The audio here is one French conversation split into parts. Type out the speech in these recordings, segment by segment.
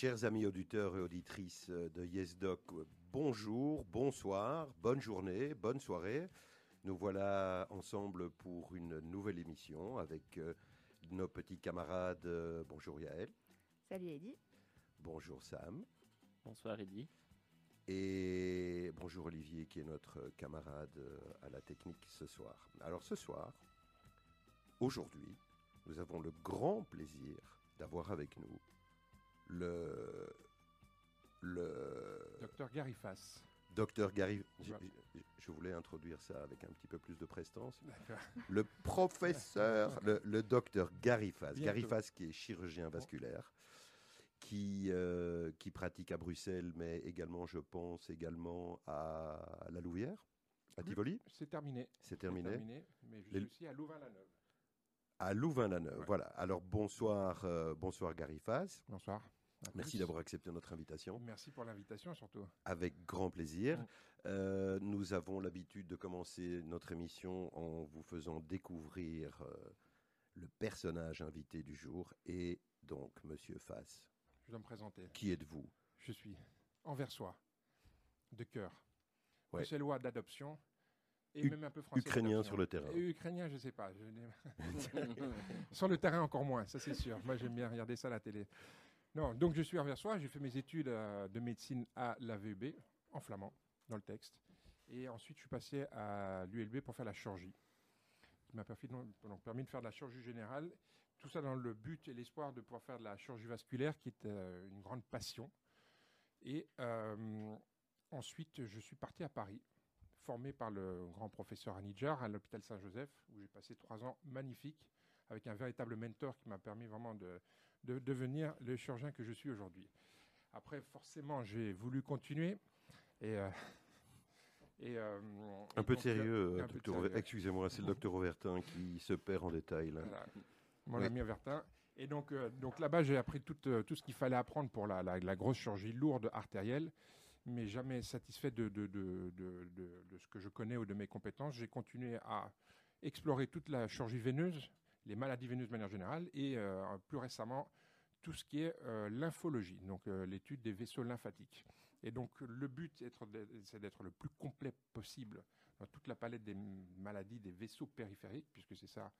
Chers amis auditeurs et auditrices de YesDoc, bonjour, bonsoir, bonne journée, bonne soirée. Nous voilà ensemble pour une nouvelle émission avec euh, nos petits camarades. bonjour Yaël, Salut Eddy. bonjour Sam Bonsoir Eddy. et bonjour Olivier qui est notre camarade euh, à la technique ce soir. Alors ce soir, aujourd'hui, nous avons le grand plaisir d'avoir avec nous le, le Docteur Garifas. docteur Gary. Je voulais introduire ça avec un petit peu plus de prestance. Le professeur, le, le docteur Garifas. Garifas qui est chirurgien vasculaire, qui, euh, qui pratique à Bruxelles, mais également, je pense, également à la Louvière, à. Tivoli. C'est terminé. C'est terminé. Mais je Les- suis aussi à Louvain-la-Neuve. À Louvain-la-Neuve. Ouais. Voilà. Alors, bonsoir, euh, bonsoir Garifas. Bonsoir. À Merci d'avoir accepté notre invitation. Merci pour l'invitation surtout. Avec grand plaisir. Mm. Euh, nous avons l'habitude de commencer notre émission en vous faisant découvrir euh, le personnage invité du jour et donc Monsieur Fass. Je dois me présenter. Qui êtes-vous? Je suis anversois, de cœur, Ouais. bruxellois d'adoption et U- même un peu français. Ukrainien sur le terrain. Et ukrainien, je ne sais pas. je sur le terrain encore moins, ça c'est sûr. Moi j'aime bien regarder ça à la télé. Non, donc je suis anversois, j'ai fait mes études euh, de médecine à l'AVEB, en flamand, dans le texte. Et ensuite je suis passé à l'ULB pour faire la chirurgie. qui m'a permis de faire de la chirurgie générale. Tout ça dans le but et l'espoir de pouvoir faire de la chirurgie vasculaire, qui est euh, une grande passion. Et euh, ensuite, je suis parti à Paris, formé par le grand professeur Anidjar à l'hôpital Saint-Joseph, où j'ai passé trois ans magnifiques, avec un véritable mentor qui m'a permis vraiment de, de devenir le chirurgien que je suis aujourd'hui. Après, forcément, j'ai voulu continuer. Et, euh, et, euh, Un et peu donc, sérieux, un peu Excusez-moi, c'est le docteur Auvertin qui se perd en détail. là. Voilà. Mon Ouais. ami Avertin. Et donc, euh, donc là-bas, j'ai appris tout, euh, tout ce qu'il fallait apprendre pour la, la- la grosse chirurgie lourde artérielle, mais jamais satisfait de, de- de- de ce que je connais ou de mes compétences. J'ai continué à explorer toute la chirurgie veineuse, les maladies veineuses de manière générale, et euh, plus récemment, tout ce qui est euh, lymphologie, donc euh, l'étude des vaisseaux lymphatiques. Et donc, le but, c'est d'être le plus complet possible dans toute la palette des maladies des vaisseaux périphériques, puisque c'est ça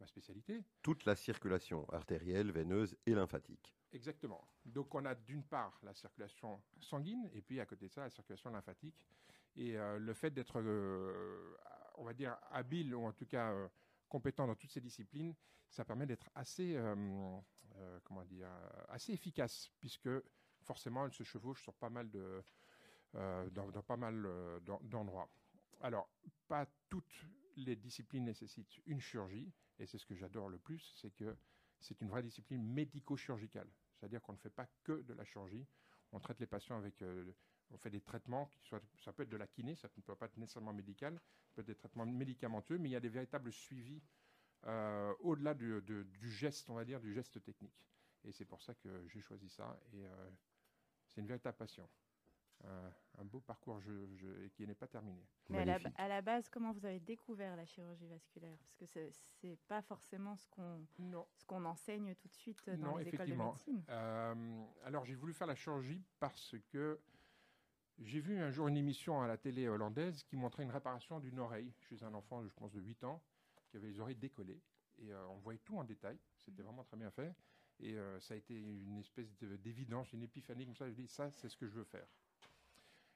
ma spécialité. Toute la circulation artérielle, veineuse et lymphatique. Exactement. Donc on a d'une part la circulation sanguine et puis à côté de ça la circulation lymphatique. Et euh, le fait d'être, euh, on va dire, habile ou en tout cas euh, compétent dans toutes ces disciplines, ça permet d'être assez, euh, euh, comment dire, assez efficace puisque forcément elle se chevauche sur pas mal de, euh, dans, pas mal d'en- d'endroits. Alors, pas toutes les disciplines nécessitent une chirurgie, et c'est ce que j'adore le plus, c'est que c'est une vraie discipline médico-chirurgicale. C'est-à-dire qu'on ne fait pas que de la chirurgie. On traite les patients avec. On fait des traitements qui soient. Ça peut être de la kiné, ça ne peut pas être nécessairement médical. Ça peut être des traitements médicamenteux, mais il y a des véritables suivis euh, au-delà du, de- du geste, on va dire, du geste technique. Et c'est pour ça que j'ai choisi ça. Et euh, c'est une véritable passion. Euh, un beau parcours je, je- qui n'est pas terminé. Mais à la, Magnifique. à la base, comment vous avez découvert la chirurgie vasculaire? Parce que c'est- c'est pas forcément ce qu'on Non. ce qu'on enseigne tout de suite dans Non, les écoles de effectivement. médecine. Euh, alors j'ai voulu faire la chirurgie parce que j'ai vu un jour une émission à la télé hollandaise qui montrait une réparation d'une oreille chez un enfant, je pense, de 8 ans, qui avait les oreilles décollées. Et euh, on voyait tout en détail. C'était vraiment très bien fait. Et euh, ça a été une espèce de- d'évidence, une épiphanie comme ça. Je dis, ça, c'est ce que je veux faire.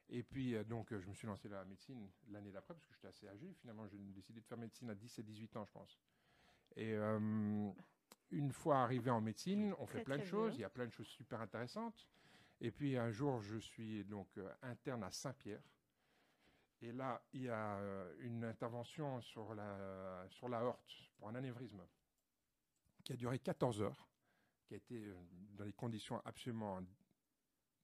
Et puis, euh, donc, je me suis lancé dans la médecine l'année d'après, parce que j'étais assez âgé. Finalement, j'ai décidé de faire médecine à 10 et 18 ans, je pense. Et une fois arrivé en médecine, on fait plein de choses. Il y a plein de choses super intéressantes. Et puis, un jour, je suis donc euh, interne à Saint-Pierre. Et là, il y a euh, une intervention sur la, sur la horte pour un anévrisme qui a duré 14 heures, qui a été euh, dans des conditions absolument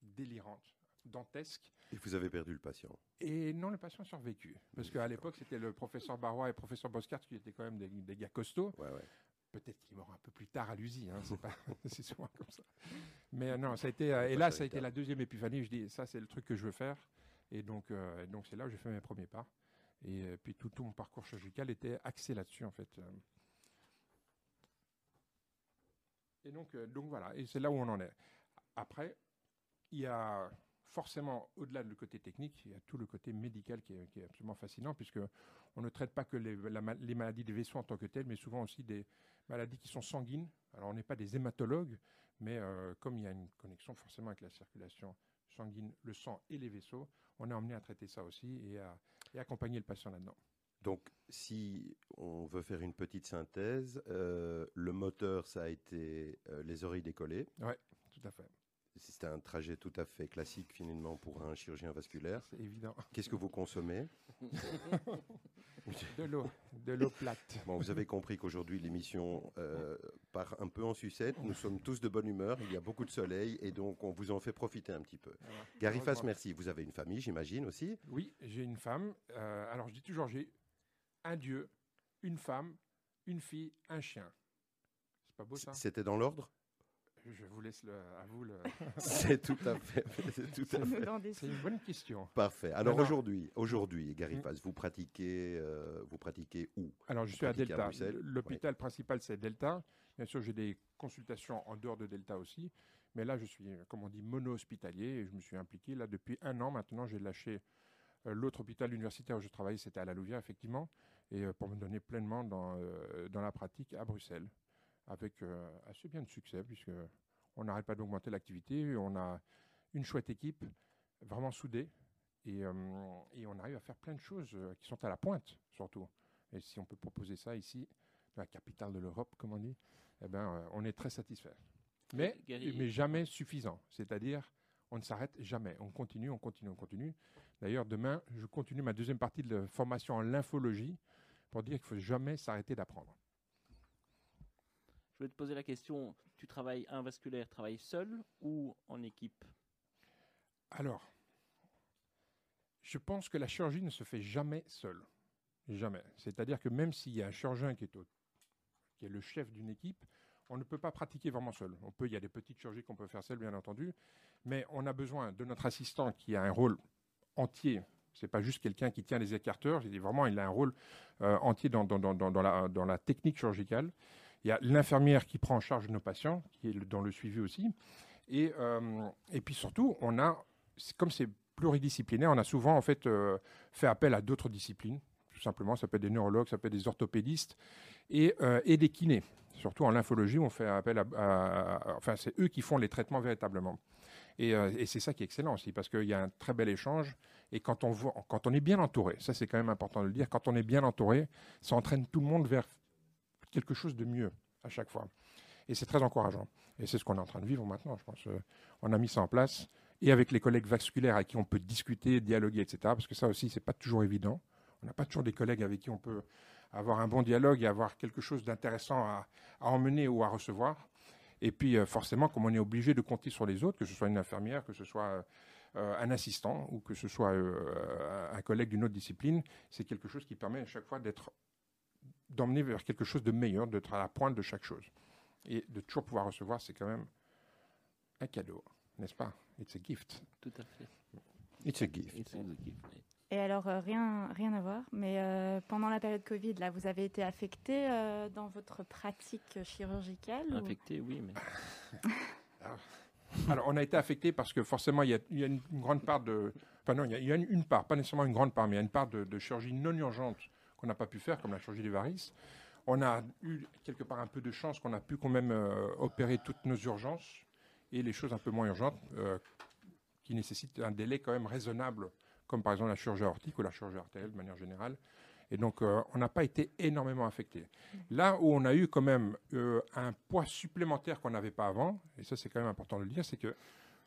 délirantes, dantesques. Et vous avez perdu le patient. Et non, le patient a survécu. Parce qu'à l'époque, c'était le professeur Barrois et le professeur Boscart qui étaient quand même des, des gars costauds. Ouais, ouais. Peut-être qu'il meurt un peu plus tard à l'usine, hein, c'est, pas- c'est souvent comme ça. Mais euh, non, ça a été. euh, et là, ça a été la deuxième épiphanie. Je dis, ça, c'est le truc que je veux faire. Et donc, euh, donc c'est là où j'ai fait mes premiers pas. Et euh, puis tout, tout mon parcours chirurgical était axé là-dessus, en fait. Et donc, euh, donc voilà, et c'est là où on en est. après, il y a forcément, au-delà du côté technique, il y a tout le côté médical qui est, absolument fascinant, puisque on ne traite pas que les, les, maladies des vaisseaux en tant que telles, mais souvent aussi des maladies qui sont sanguines. Alors, on n'est pas des hématologues, mais euh, comme il y a une connexion forcément avec la circulation sanguine, le sang et les vaisseaux, on est emmené à traiter ça aussi et à et accompagner le patient là-dedans. Donc, si on veut faire une petite synthèse, euh, le moteur, ça a été euh, les oreilles décollées. Oui, tout à fait. C'est un trajet tout à fait classique finalement pour un chirurgien vasculaire. C'est évident. Qu'est-ce que vous consommez? De l'eau, de l'eau plate. Bon, vous avez compris qu'aujourd'hui l'émission euh, part un peu en sucette. Nous sommes tous de bonne humeur. Il y a beaucoup de soleil et donc on vous en fait profiter un petit peu. Gary Fass, merci. Vous avez une famille, j'imagine aussi. Oui, j'ai une femme. Euh, alors je dis toujours j'ai un dieu, une femme, une fille, un chien. C'est pas beau ça? C'était dans l'ordre? Je vous laisse le, à vous le. c'est tout à fait. C'est une bonne question. Parfait. Alors aujourd'hui, aujourd'hui, Gary Paz, vous pratiquez, euh, vous pratiquez où? Alors je suis à Delta. L'hôpital principal c'est Delta. Bien sûr, j'ai des consultations en dehors de Delta aussi. Mais là, je suis, comme on dit, mono-hospitalier et je me suis impliqué là depuis un an. Maintenant, j'ai lâché euh, l'autre hôpital universitaire où je travaillais, c'était à la Louvière, effectivement, et euh, pour me donner pleinement dans, dans la pratique à Bruxelles avec euh, assez bien de succès, puisqu'on n'arrête pas d'augmenter l'activité. On a une chouette équipe, vraiment soudée, et, euh, et, on arrive à faire plein de choses euh, qui sont à la pointe, surtout. Et si on peut proposer ça ici, dans la capitale de l'Europe, comme on dit, eh ben, on est très satisfait. Mais, mais jamais suffisant. C'est-à-dire, on ne s'arrête jamais. On continue, on continue, on continue. D'ailleurs, demain, je continue ma deuxième partie de formation en lymphologie pour dire qu'il ne faut jamais s'arrêter d'apprendre. Je vais te poser la question, tu travailles, un vasculaire travaille seul ou en équipe? Alors, je pense que la chirurgie ne se fait jamais seule. Jamais. C'est-à-dire que même s'il y a un chirurgien qui est, est le chef d'une équipe, on ne peut pas pratiquer vraiment seul. On peut, il y a des petites chirurgies qu'on peut faire seul, bien entendu, mais on a besoin de notre assistant qui a un rôle entier. C'est pas juste quelqu'un qui tient les écarteurs. Vraiment, il a un rôle euh, entier dans la technique chirurgicale. Il y a l'infirmière qui prend en charge nos patients, qui est dans le suivi aussi. Et, euh, et puis surtout, on a, comme c'est pluridisciplinaire, on a souvent en fait euh, fait appel à d'autres disciplines. Tout simplement, ça peut être des neurologues, ça peut être des orthopédistes et, euh, et des kinés. Surtout en lymphologie, on fait appel à, enfin, c'est eux qui font les traitements véritablement. Et, et c'est ça qui est excellent aussi, parce qu'il y a un très bel échange. Et quand on, voit, quand on est bien entouré, ça c'est quand même important de le dire, quand on est bien entouré, ça entraîne tout le monde vers quelque chose de mieux à chaque fois. Et c'est très encourageant. Et c'est ce qu'on est en train de vivre maintenant, je pense. Euh, on a mis ça en place. Et avec les collègues vasculaires avec qui on peut discuter, dialoguer, etc. Parce que ça aussi, c'est pas toujours évident. On n'a pas toujours des collègues avec qui on peut avoir un bon dialogue et avoir quelque chose d'intéressant à, emmener ou à recevoir. Et puis, euh, forcément, comme on est obligé de compter sur les autres, que ce soit une infirmière, que ce soit euh, un assistant ou que ce soit un collègue d'une autre discipline, c'est quelque chose qui permet à chaque fois d'être d'emmener vers quelque chose de meilleur, d'être à la pointe de chaque chose. Et de toujours pouvoir recevoir, c'est quand même un cadeau, n'est-ce pas? It's a gift. Tout à fait. It's a gift. Et alors, euh, rien, rien à voir, mais euh, pendant la période Covid, là, vous avez été affecté euh, dans votre pratique chirurgicale Affecté, oui, mais... alors, on a été affecté parce que forcément, il y a, il y a une, grande part de... Enfin non, il y a, une, part, pas nécessairement une grande part, mais il y a une part de, de chirurgie non urgente qu'on n'a pas pu faire, comme la chirurgie des varices. On a eu quelque part un peu de chance qu'on a pu quand même euh, opérer toutes nos urgences et les choses un peu moins urgentes euh, qui nécessitent un délai quand même raisonnable, comme par exemple la chirurgie aortique ou la chirurgie artérielle de manière générale. Et donc, euh, on n'a pas été énormément affecté. Là où on a eu quand même un poids supplémentaire qu'on n'avait pas avant, et ça c'est quand même important de le dire, c'est que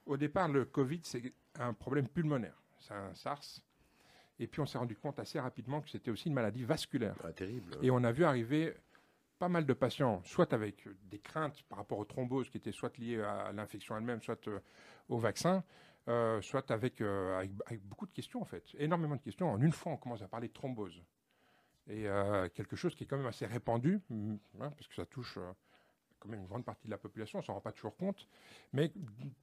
au départ, le Covid, c'est un problème pulmonaire. C'est un SARS et puis on s'est rendu compte assez rapidement que c'était aussi une maladie vasculaire. Ah, terrible. Et on a vu arriver pas mal de patients, soit avec des craintes par rapport aux thromboses qui étaient soit liées à l'infection elle-même, soit euh, au vaccin, euh, soit avec, euh, avec, beaucoup de questions en fait, énormément de questions. En une fois, on commence à parler de thrombose. Et quelque chose qui est quand même assez répandu, hein, parce que ça touche même une grande partie de la population, on s'en rend pas toujours compte, mais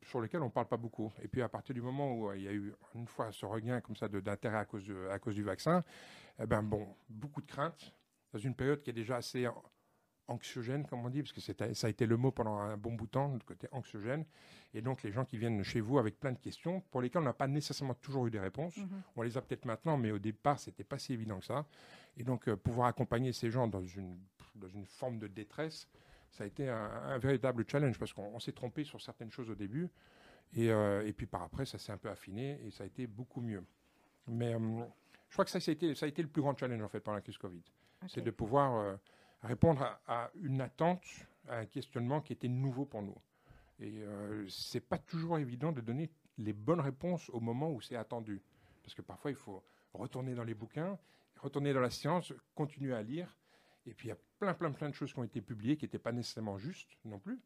sur lequel on ne parle pas beaucoup. Et puis à partir du moment où euh, il y a eu une fois ce regain comme ça d'intérêt à cause, à cause du vaccin, eh ben bon, beaucoup de craintes dans une période qui est déjà assez anxiogène, comme on dit, parce que ça a été le mot pendant un bon bout de temps, le côté anxiogène. Et donc, les gens qui viennent chez vous avec plein de questions, pour lesquelles on n'a pas nécessairement toujours eu des réponses. Mhm. On les a peut-être maintenant, mais au départ, c'était pas si évident que ça. Et donc, euh, pouvoir accompagner ces gens dans une, dans une forme de détresse, ça a été un, un véritable challenge parce qu'on on s'est trompé sur certaines choses au début. Et, euh, et puis par après, ça s'est un peu affiné et ça a été beaucoup mieux. Mais euh, je crois que ça, ça, a été, ça a été le plus grand challenge en fait pendant la crise Covid. C'est de pouvoir euh, répondre à, à une attente, à un questionnement qui était nouveau pour nous. Et c'est pas toujours évident de donner les bonnes réponses au moment où c'est attendu. Parce que parfois, il faut retourner dans les bouquins, retourner dans la science, continuer à lire. Et puis, il y a plein, plein, plein de choses qui ont été publiées qui n'étaient pas nécessairement justes non plus.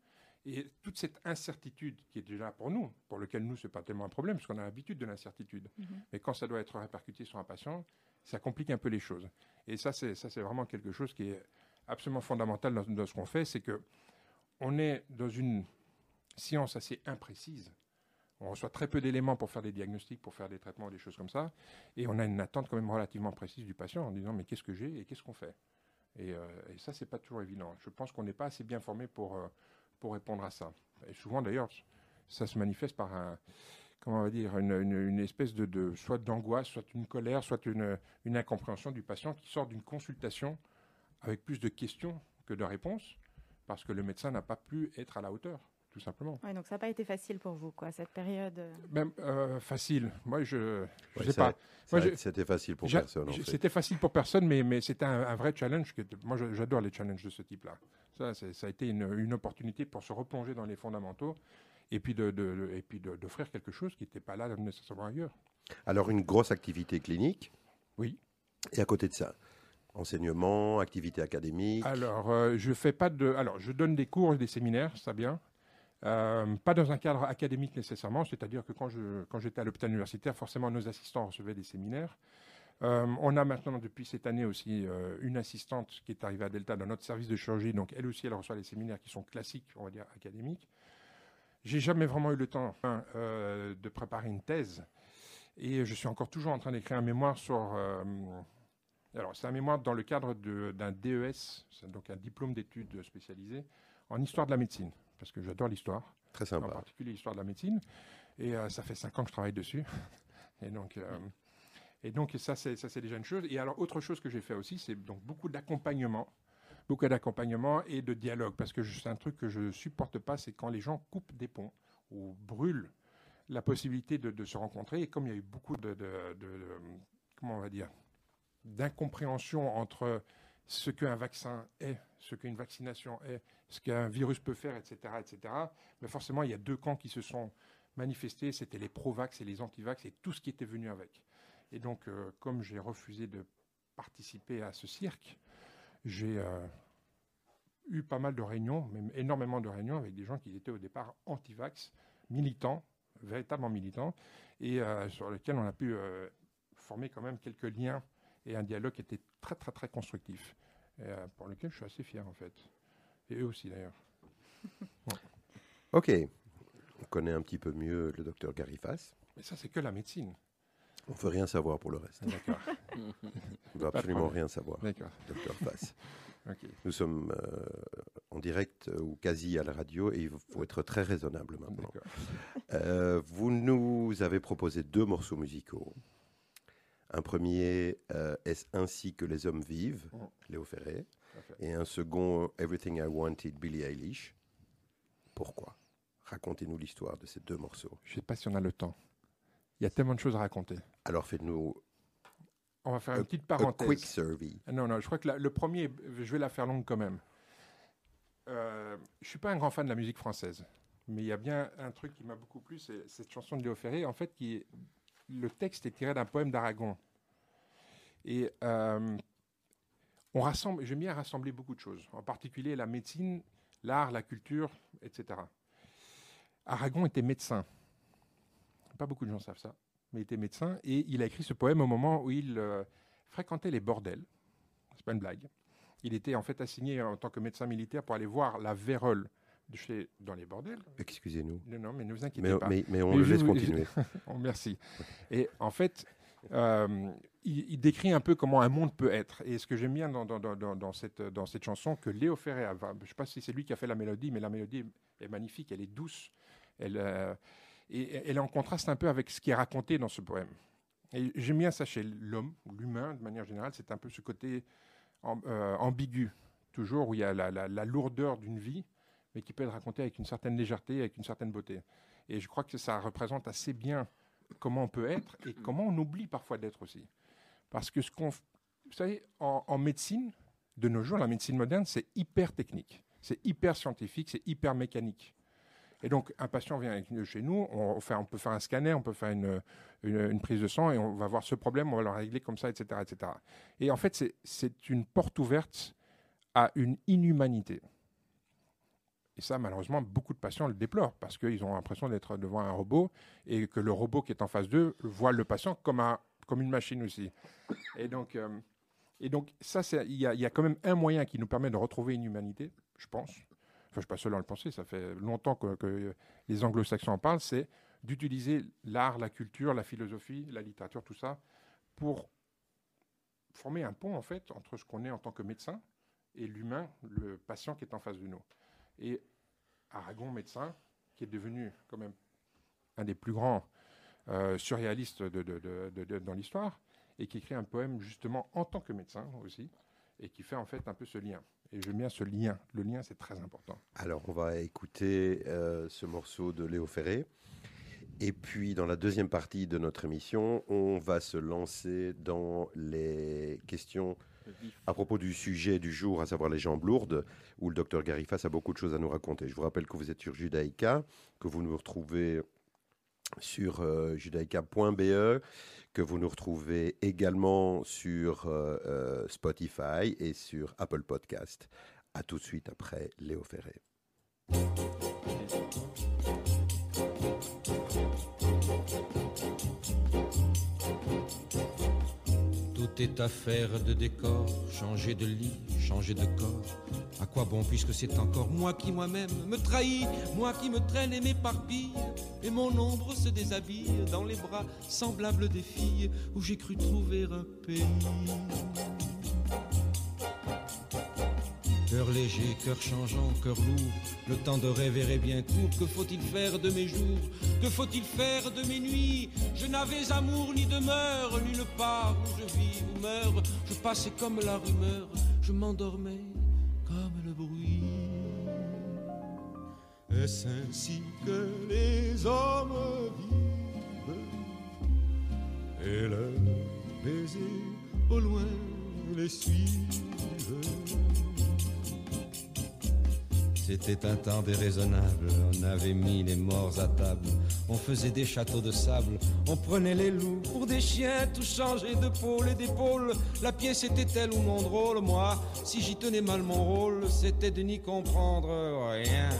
Et toute cette incertitude qui est déjà pour nous, pour lequel nous, ce n'est pas tellement un problème, parce qu'on a l'habitude de l'incertitude. Mhm. Mais quand ça doit être répercuté sur un patient, ça complique un peu les choses. Et ça, c'est ça, c'est vraiment quelque chose qui est absolument fondamental dans, dans ce qu'on fait, c'est que on est dans une science assez imprécise. On reçoit très peu d'éléments pour faire des diagnostics, pour faire des traitements, des choses comme ça. Et on a une attente quand même relativement précise du patient en disant mais qu'est-ce que j'ai et qu'est-ce qu'on fait? Et, euh, et ça, c'est pas toujours évident. Je pense qu'on n'est pas assez bien formé pour, euh, pour répondre à ça. Et souvent, d'ailleurs, ça se manifeste par un, comment on va dire, une, une- une espèce de, de soit d'angoisse, soit une colère, soit une, une incompréhension du patient qui sort d'une consultation avec plus de questions que de réponses, parce que le médecin n'a pas pu être à la hauteur, tout simplement. Ouais, donc ça n'a pas été facile pour vous, quoi, cette période. euh. Même euh, facile. Moi, je ne Ouais, sais ça- pas. C'était facile pour personne. en j- fait. C'était facile pour personne, mais, mais c'était un, un vrai challenge. Que, moi, j'adore les challenges de ce type-là. Ça, ça a été une, une opportunité pour se replonger dans les fondamentaux et puis de, de- de- et puis de- d'offrir quelque chose qui n'était pas là nécessairement ailleurs. Alors, une grosse activité clinique. Oui. Et à côté de ça, enseignement, activité académique. Alors, euh, je fais pas de. Alors, je donne des cours et des séminaires, ça bien. Euh, pas dans un cadre académique nécessairement, c'est-à-dire que quand j'étais à l'hôpital universitaire, forcément nos assistants recevaient des séminaires. Euh, on a maintenant depuis cette année aussi euh, une assistante qui est arrivée à Delta dans notre service de chirurgie, donc elle aussi elle reçoit des séminaires qui sont classiques, on va dire académiques. J'ai jamais vraiment eu le temps hein, de préparer une thèse et je suis encore toujours en train d'écrire un mémoire sur alors, c'est un mémoire dans le cadre d'un DES, c'est donc un diplôme d'études spécialisées en histoire de la médecine, parce que j'adore l'histoire, Très en particulier l'histoire de la médecine. Et euh, ça fait cinq ans que je travaille dessus. Et donc, euh, et donc ça, c'est ça, c'est déjà une chose. Et alors, autre chose que j'ai fait aussi, c'est donc beaucoup d'accompagnement, beaucoup d'accompagnement et de dialogue, parce que c'est un truc que je supporte pas, c'est quand les gens coupent des ponts ou brûlent la possibilité de, de se rencontrer. Et comme il y a eu beaucoup de, de- de- de- comment on va dire, d'incompréhension entre ce qu'un vaccin est, ce qu'une vaccination est, ce qu'un virus peut faire, etc., etc. Mais forcément, il y a deux camps qui se sont manifestés. C'était les pro-vax et les anti-vax et tout ce qui était venu avec. Et donc, euh, comme j'ai refusé de participer à ce cirque, j'ai euh, eu pas mal de réunions, même énormément de réunions avec des gens qui étaient au départ anti-vax, militants, véritablement militants, et euh, sur lesquels on a pu former quand même quelques liens et un dialogue qui était très très très constructif, et, euh, pour lequel je suis assez fier en fait. Et eux aussi d'ailleurs. Ok. On connaît un petit peu mieux le docteur Garifas. Mais ça c'est que la médecine. On ne veut rien savoir pour le reste. D'accord. On ne veut absolument rien savoir, D'accord. docteur Fass. Ok. Nous sommes euh, en direct euh, ou quasi à la radio et il faut être très raisonnable maintenant. D'accord. Euh, vous nous avez proposé deux morceaux musicaux. Un premier, euh, Est-ce ainsi que les hommes vivent, Mm. Léo Ferré, et un second, Everything I Wanted, Billie Eilish. Pourquoi? Racontez-nous l'histoire de ces deux morceaux. Je sais pas si on a le temps. Il y a tellement de choses à raconter. Alors faites-nous On va faire A- une petite parenthèse. quick survey. Ah Non, non, je crois que la- le premier, je vais la faire longue quand même. Euh, je suis pas un grand fan de la musique française, mais il y a bien un truc qui m'a beaucoup plu, c'est cette chanson de Léo Ferré. En fait, qui est- le texte est tiré d'un poème d'Aragon. Et euh, on rassemble, j'aime bien rassembler beaucoup de choses, en particulier la médecine, l'art, la culture, etc. Aragon était médecin. Pas beaucoup de gens savent ça, mais il était médecin et il a écrit ce poème au moment où il euh, fréquentait les bordels. C'est pas une blague. Il était en fait assigné en tant que médecin militaire pour aller voir la vérole chez, dans les bordels. Excusez-nous. Non, non, mais ne vous inquiétez Mais, pas. mais, mais on Mais le laisse vous- continuer. Oh, merci. Et en fait, euh, il, décrit un peu comment un monde peut être. Et ce que j'aime bien dans, dans, cette, dans cette chanson, que Léo Ferré, a, je ne sais pas si c'est lui qui a fait la mélodie, mais la mélodie est magnifique, elle est douce, elle, euh, et elle est en contraste un peu avec ce qui est raconté dans ce poème. Et j'aime bien ça chez l'homme, l'humain de manière générale, c'est un peu ce côté euh, ambigu, toujours où il y a la, la lourdeur d'une vie, mais qui peut être racontée avec une certaine légèreté, avec une certaine beauté. Et je crois que ça représente assez bien comment on peut être et comment on oublie parfois d'être aussi. Parce que ce qu'on. Vous savez, en, médecine, de nos jours, la médecine moderne, c'est hyper technique, c'est hyper scientifique, c'est hyper mécanique. Et donc, un patient vient chez nous, on, fait, on peut faire un scanner, on peut faire une, une, prise de sang et on va voir ce problème, on va le régler comme ça, etc. etc. Et en fait, c'est une porte ouverte à une inhumanité. Et ça, malheureusement, beaucoup de patients le déplorent parce qu'ils ont l'impression d'être devant un robot et que le robot qui est en face d'eux voit le patient comme, un, comme une machine aussi. Et donc, euh, et donc ça, il y, a quand même un moyen qui nous permet de retrouver une humanité, je pense. Enfin, je ne suis pas seul à le penser, ça fait longtemps que, que les anglo-saxons en parlent, c'est d'utiliser l'art, la culture, la philosophie, la littérature, tout ça, pour former un pont, en fait, entre ce qu'on est en tant que médecin et l'humain, le patient qui est en face de nous. Et Aragon, médecin, qui est devenu quand même un des plus grands euh, surréalistes dans l'histoire, et qui écrit un poème justement en tant que médecin aussi, et qui fait en fait un peu ce lien. Et j'aime bien ce lien. Le lien, c'est très important. Alors, on va écouter euh, ce morceau de Léo Ferré. Et puis, dans la deuxième partie de notre émission, on va se lancer dans les questions à propos du sujet du jour, à savoir les jambes lourdes, où le docteur Garifas a beaucoup de choses à nous raconter. Je vous rappelle que vous êtes sur Judaïka, que vous nous retrouvez sur euh, judaïka.be, que vous nous retrouvez également sur euh, euh, Spotify et sur Apple Podcast. À tout de suite après Léo Ferré. Est affaire de décor, changer de lit, changer de corps. À quoi bon puisque c'est encore moi qui moi-même me trahis, moi qui me traîne et m'éparpille, et mon ombre se déshabille dans les bras semblables des filles où j'ai cru trouver un pays. Cœur léger, cœur changeant, cœur lourd, le temps de rêver est bien court. Que faut-il faire de mes jours? Que faut-il faire de mes nuits? Je n'avais amour ni demeure, nulle part où je vis ou meurs. Je passais comme la rumeur, je m'endormais comme le bruit. Est-ce ainsi que les hommes vivent? Et leurs baisers au loin les suivent c'était un temps déraisonnable, on avait mis les morts à table, on faisait des châteaux de sable, on prenait les loups pour des chiens, tout changé de pôle et d'épaule. La pièce était-elle ou mon drôle Moi, si j'y tenais mal mon rôle, c'était de n'y comprendre rien.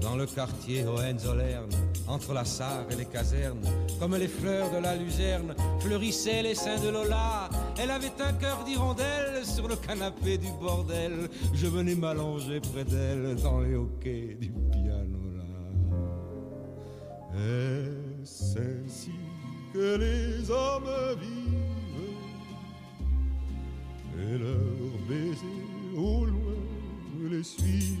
Dans le quartier Hohenzollern, entre la Sarre et les casernes, comme les fleurs de la luzerne, fleurissaient les seins de Lola. Elle avait un cœur d'hirondelle sur le canapé du bordel. Je venais m'allonger près d'elle dans les hoquets du piano Est-ce ainsi que les hommes vivent? Et leurs baisers au loin les suivent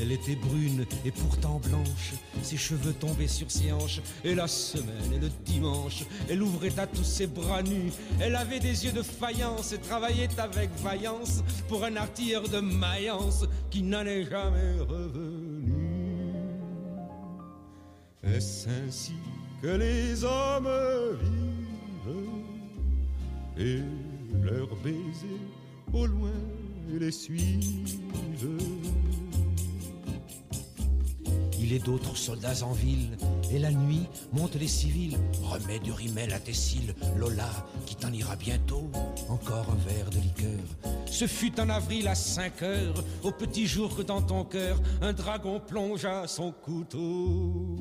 Elle était brune et pourtant blanche, ses cheveux tombaient sur ses hanches, et la semaine et le dimanche, elle ouvrait à tous ses bras nus. Elle avait des yeux de faïence et travaillait avec vaillance pour un artilleur de Mayence qui n'en est jamais revenu. Est-ce ainsi que les hommes vivent et leurs baisers au loin les suivent? Il est d'autres soldats en ville, et la nuit montent les civils. Remets du rimel à tes cils, Lola, qui t'en ira bientôt. Encore un verre de liqueur. Ce fut en avril à 5 heures, au petit jour que dans ton cœur, un dragon plongea son couteau.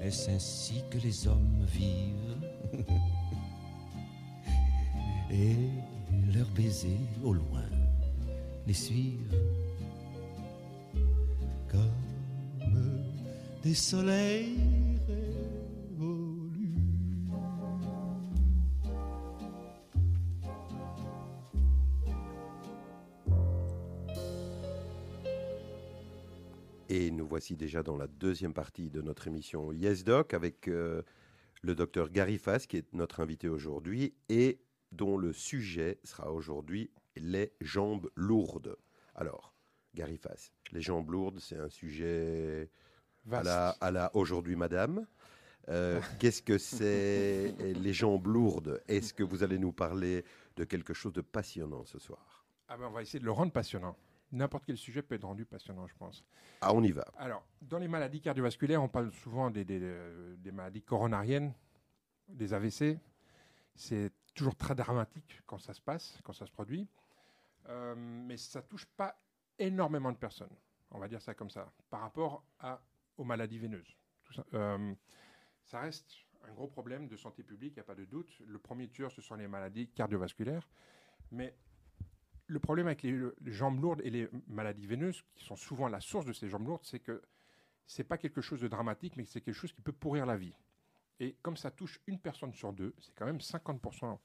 Est-ce ainsi que les hommes vivent Et leurs baisers au loin les suivent Et nous voici déjà dans la deuxième partie de notre émission Yes Doc avec euh, le docteur Gary Fass qui est notre invité aujourd'hui et dont le sujet sera aujourd'hui les jambes lourdes. Alors, Gary Fass, les jambes lourdes, c'est un sujet à la, à la aujourd'hui madame. Euh, Qu'est-ce que c'est les jambes lourdes Est-ce que vous allez nous parler de quelque chose de passionnant ce soir? Ah ben, on va essayer de le rendre passionnant. N'importe quel sujet peut être rendu passionnant, je pense. Ah, on y va. Alors, dans les maladies cardiovasculaires, on parle souvent des, des, des maladies coronariennes, des AVC. C'est toujours très dramatique quand ça se passe, quand ça se produit. Euh, mais ça touche pas énormément de personnes, on va dire ça comme ça, par rapport aux maladies veineuses. Euh, ça reste un gros problème de santé publique, il n'y a pas de doute. Le premier tueur, ce sont les maladies cardiovasculaires. Mais le problème avec les, les, jambes lourdes et les maladies veineuses, qui sont souvent la source de ces jambes lourdes, c'est que c'est pas quelque chose de dramatique, mais c'est quelque chose qui peut pourrir la vie. Et comme ça touche une personne sur deux, c'est quand même 50%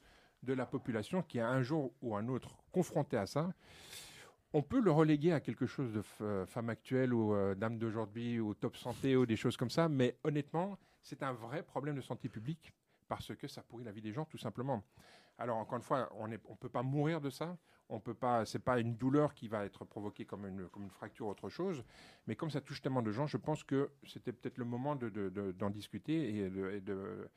de la population qui est un jour ou un autre confrontée à ça. On peut le reléguer à quelque chose de euh, femme actuelle ou euh, dame d'aujourd'hui ou top santé ou des choses comme ça, mais honnêtement, c'est un vrai problème de santé publique parce que ça pourrit la vie des gens tout simplement. Alors encore une fois, on ne peut pas mourir de ça, on peut pas, c'est pas une douleur qui va être provoquée comme une, fracture ou autre chose, mais comme ça touche tellement de gens, je pense que c'était peut-être le moment d'en de, de, de, discuter et de,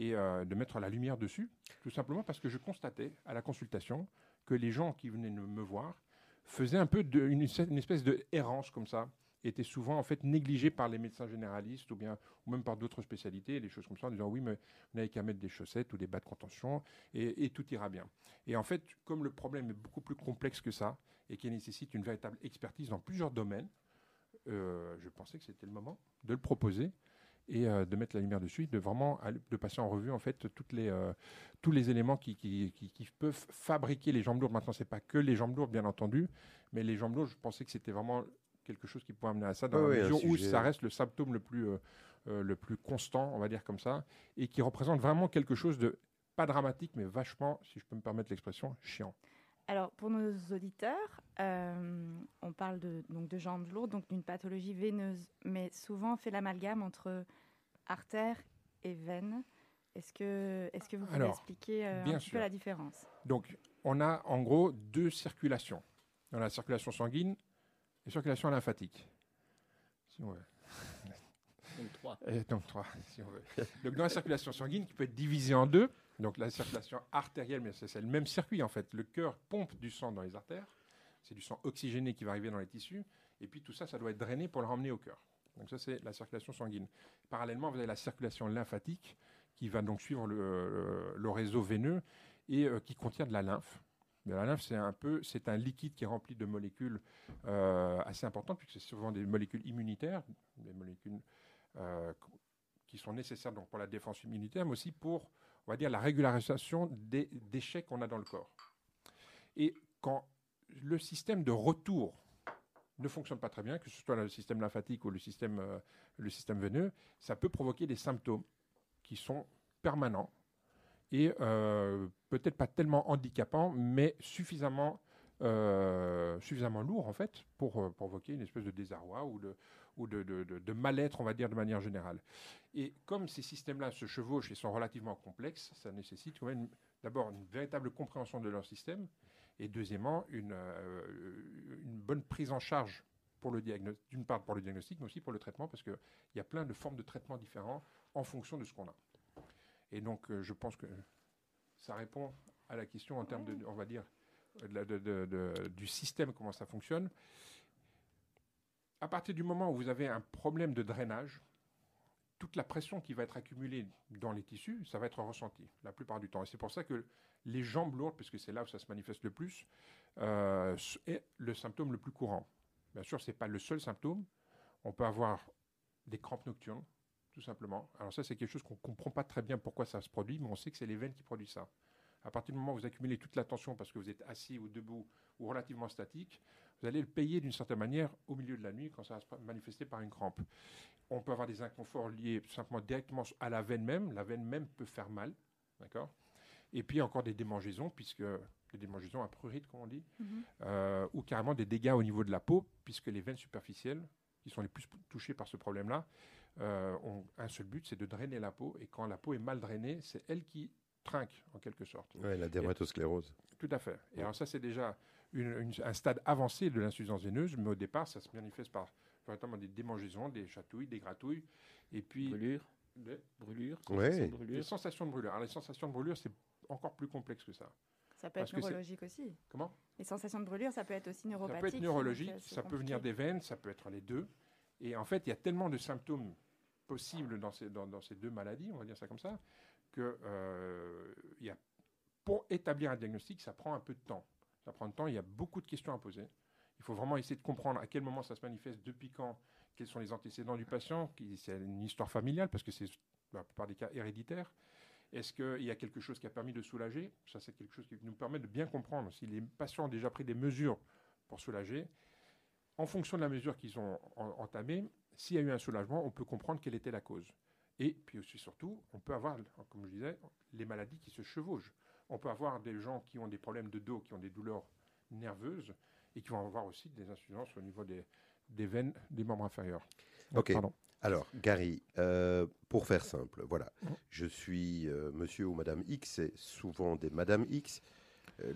euh, de mettre la lumière dessus, tout simplement parce que je constatais à la consultation que les gens qui venaient me voir faisaient un peu une, espèce de errance comme ça, étaient souvent en fait négligés par les médecins généralistes ou bien ou même par d'autres spécialités, des choses comme ça, en disant oui mais vous n'avez qu'à mettre des chaussettes ou des bas de contention et, et, tout ira bien. Et en fait, comme le problème est beaucoup plus complexe que ça et qui nécessite une véritable expertise dans plusieurs domaines, euh, je pensais que c'était le moment de le proposer et euh, de mettre la lumière dessus, de vraiment de passer en revue en fait toutes les, euh, tous les éléments qui, qui, qui, qui, peuvent fabriquer les jambes lourdes. Maintenant, c'est pas que les jambes lourdes, bien entendu, mais les jambes lourdes, je pensais que c'était vraiment quelque chose qui pouvait amener à ça dans la mesure où ça reste le symptôme le plus, euh, le plus constant, on va dire comme ça, et qui représente vraiment quelque chose de pas dramatique, mais vachement, si je peux me permettre l'expression, chiant. Alors, pour nos auditeurs, euh, on parle de, donc de jambes lourdes, donc d'une pathologie veineuse, mais souvent on fait l'amalgame entre artère et veine. Est-ce que, est que vous pouvez Alors, expliquer euh, un petit peu la différence? Donc, on a en gros deux circulations. On a la circulation sanguine et circulation lymphatique. Si on veut. Donc trois. Et donc trois, si on veut. Donc dans la circulation sanguine, qui peut être divisée en deux, donc la circulation artérielle, mais c'est le même circuit en fait. Le cœur pompe du sang dans les artères, c'est du sang oxygéné qui va arriver dans les tissus, et puis tout ça, ça doit être drainé pour le ramener au cœur. Donc ça, c'est la circulation sanguine. Parallèlement, vous avez la circulation lymphatique qui va donc suivre le, réseau veineux et euh, qui contient de la lymphe. La lymphe, c'est un peu, c'est un liquide qui est rempli de molécules euh, assez importantes, puisque c'est souvent des molécules immunitaires, des molécules euh, qui sont nécessaires donc pour la défense immunitaire, mais aussi pour, on va dire, la régularisation des déchets qu'on a dans le corps. Et quand le système de retour ne fonctionne pas très bien, que ce soit le système lymphatique ou le système, euh, le système veineux, ça peut provoquer des symptômes qui sont permanents et euh, peut-être pas tellement handicapants, mais suffisamment, euh, suffisamment lourds en fait pour euh, provoquer une espèce de désarroi ou de, ou de, de, de, de mal-être, on va dire, de manière générale. Et comme ces systèmes-là se chevauchent et sont relativement complexes, ça nécessite quand même d'abord une véritable compréhension de leur système et deuxièmement une, euh, une bonne prise en charge pour le d'une part pour le diagnostic, mais aussi pour le traitement, parce qu'il y a plein de formes de traitement différents en fonction de ce qu'on a. Et donc, euh, je pense que ça répond à la question en termes de, on va dire, du système, comment ça fonctionne. À partir du moment où vous avez un problème de drainage, toute la pression qui va être accumulée dans les tissus, ça va être ressenti la plupart du temps. Et c'est pour ça que les jambes lourdes, puisque c'est là où ça se manifeste le plus, euh, est le symptôme le plus courant. Bien sûr, ce n'est pas le seul symptôme. On peut avoir des crampes nocturnes, tout simplement. Alors ça, c'est quelque chose qu'on ne comprend pas très bien pourquoi ça se produit, mais on sait que c'est les veines qui produisent ça. À partir du moment où vous accumulez toute la tension parce que vous êtes assis ou debout ou relativement statique, vous allez le payer d'une certaine manière au milieu de la nuit quand ça va se manifester par une crampe. On peut avoir des inconforts liés simplement directement à la veine même. La veine même peut faire mal, d'accord? Et puis encore des démangeaisons, puisque des démangeaisons à prurite, comme on dit, Mhm. euh, ou carrément des dégâts au niveau de la peau, puisque les veines superficielles, qui sont les plus touchées par ce problème-là, euh, ont un seul but, c'est de drainer la peau. Et quand la peau est mal drainée, c'est elle qui trinque, en quelque sorte. Ouais, la dermatosclérose. Tout à fait. Et alors ça, c'est déjà une- une- un stade avancé de l'insuffisance veineuse, mais au départ, ça se manifeste par véritablement des démangeaisons, des chatouilles, des gratouilles, et puis Brûlure, des, brûlure, Ouais. sensation de des sensations de brûlure. Alors les sensations de brûlure, c'est encore plus complexe que ça. Ça peut Parce être neurologique aussi. Comment? Les sensations de brûlure, ça peut être aussi Ça neuropathique. peut être neurologique, ça peut venir des veines, ça peut être les deux. Et en fait, il y a tellement de symptômes possibles dans ces, dans, dans ces deux maladies, on va dire ça comme ça, que euh, pour établir un diagnostic, ça prend un peu de temps. Ça prend du temps, il y a beaucoup de questions à poser. Il faut vraiment essayer de comprendre à quel moment ça se manifeste, depuis quand, quels sont les antécédents du patient, c'est une histoire familiale, parce que c'est dans la plupart des cas héréditaire. Est-ce qu'il y a quelque chose qui a permis de soulager? Ça, c'est quelque chose qui nous permet de bien comprendre si les patients ont déjà pris des mesures pour soulager. En fonction de la mesure qu'ils ont en- entamée, s'il y a eu un soulagement, on peut comprendre quelle était la cause. Et puis aussi, surtout, on peut avoir, comme je disais, les maladies qui se chevauchent. On peut avoir des gens qui ont des problèmes de dos, qui ont des douleurs nerveuses, et qui vont avoir aussi des insuffisances au niveau des, des veines des membres inférieurs. Ok. Pardon. Alors, Gary, euh, pour faire simple, voilà, Mhm. je suis euh, monsieur ou madame X, c'est souvent des madame X. Euh,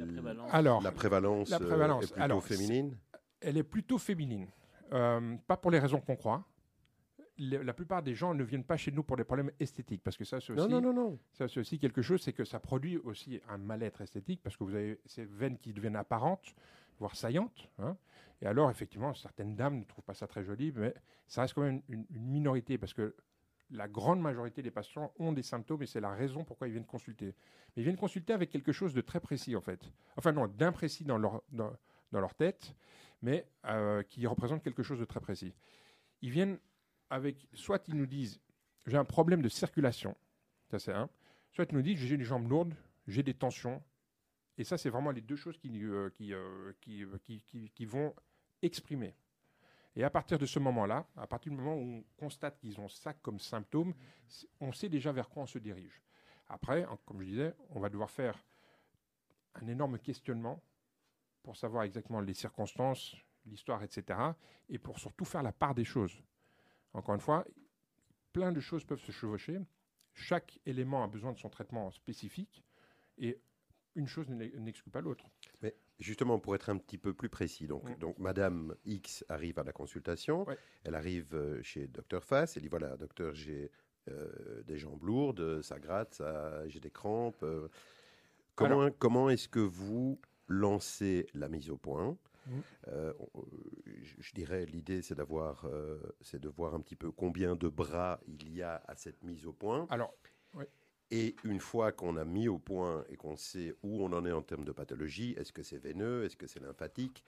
La prévalence. Alors, la prévalence, La euh, prévalence. est plutôt Alors, féminine? elle est plutôt féminine. Euh, pas pour les raisons qu'on croit. Le- la plupart des gens ne viennent pas chez nous pour des problèmes esthétiques, parce que ça, c'est aussi, non, non, non. ça, c'est aussi quelque chose, c'est que ça produit aussi un mal-être esthétique, parce que vous avez ces veines qui deviennent apparentes, voire saillantes. hein. Et alors, effectivement, certaines dames ne trouvent pas ça très joli, mais ça reste quand même une, une minorité, parce que la grande majorité des patients ont des symptômes, et c'est la raison pourquoi ils viennent consulter. Mais ils viennent consulter avec quelque chose de très précis, en fait. Enfin, non, d'imprécis dans leur, dans, dans leur tête, mais euh, qui représente quelque chose de très précis. Ils viennent avec, soit ils nous disent, j'ai un problème de circulation, ça c'est un, soit ils nous disent, j'ai les jambes lourdes, j'ai des tensions, et ça c'est vraiment les deux choses qui, euh, euh, euh, qui, qui- qui vont exprimer. Et à partir de ce moment-là, à partir du moment où on constate qu'ils ont ça comme symptôme, on sait déjà vers quoi on se dirige. Après, comme je disais, on va devoir faire un énorme questionnement pour savoir exactement les circonstances, l'histoire, etc. Et pour surtout faire la part des choses. Encore une fois, plein de choses peuvent se chevaucher. Chaque élément a besoin de son traitement spécifique. Et une chose n'e- n'exclut pas l'autre. Mais justement, pour être un petit peu plus précis, donc, donc Madame X arrive à la consultation, Ouais. elle arrive euh, chez Docteur Fass, elle dit voilà, docteur, j'ai euh, des jambes lourdes, ça gratte, ça, j'ai des crampes. euh. comment comment est-ce que vous lancez la mise au point? Euh, on- je, je dirais l'idée c'est d'avoir euh, c'est de voir un petit peu combien de bras il y a à cette mise au point. Alors, et une fois qu'on a mis au point et qu'on sait où on en est en termes de pathologie, est-ce que c'est veineux, est-ce que c'est lymphatique,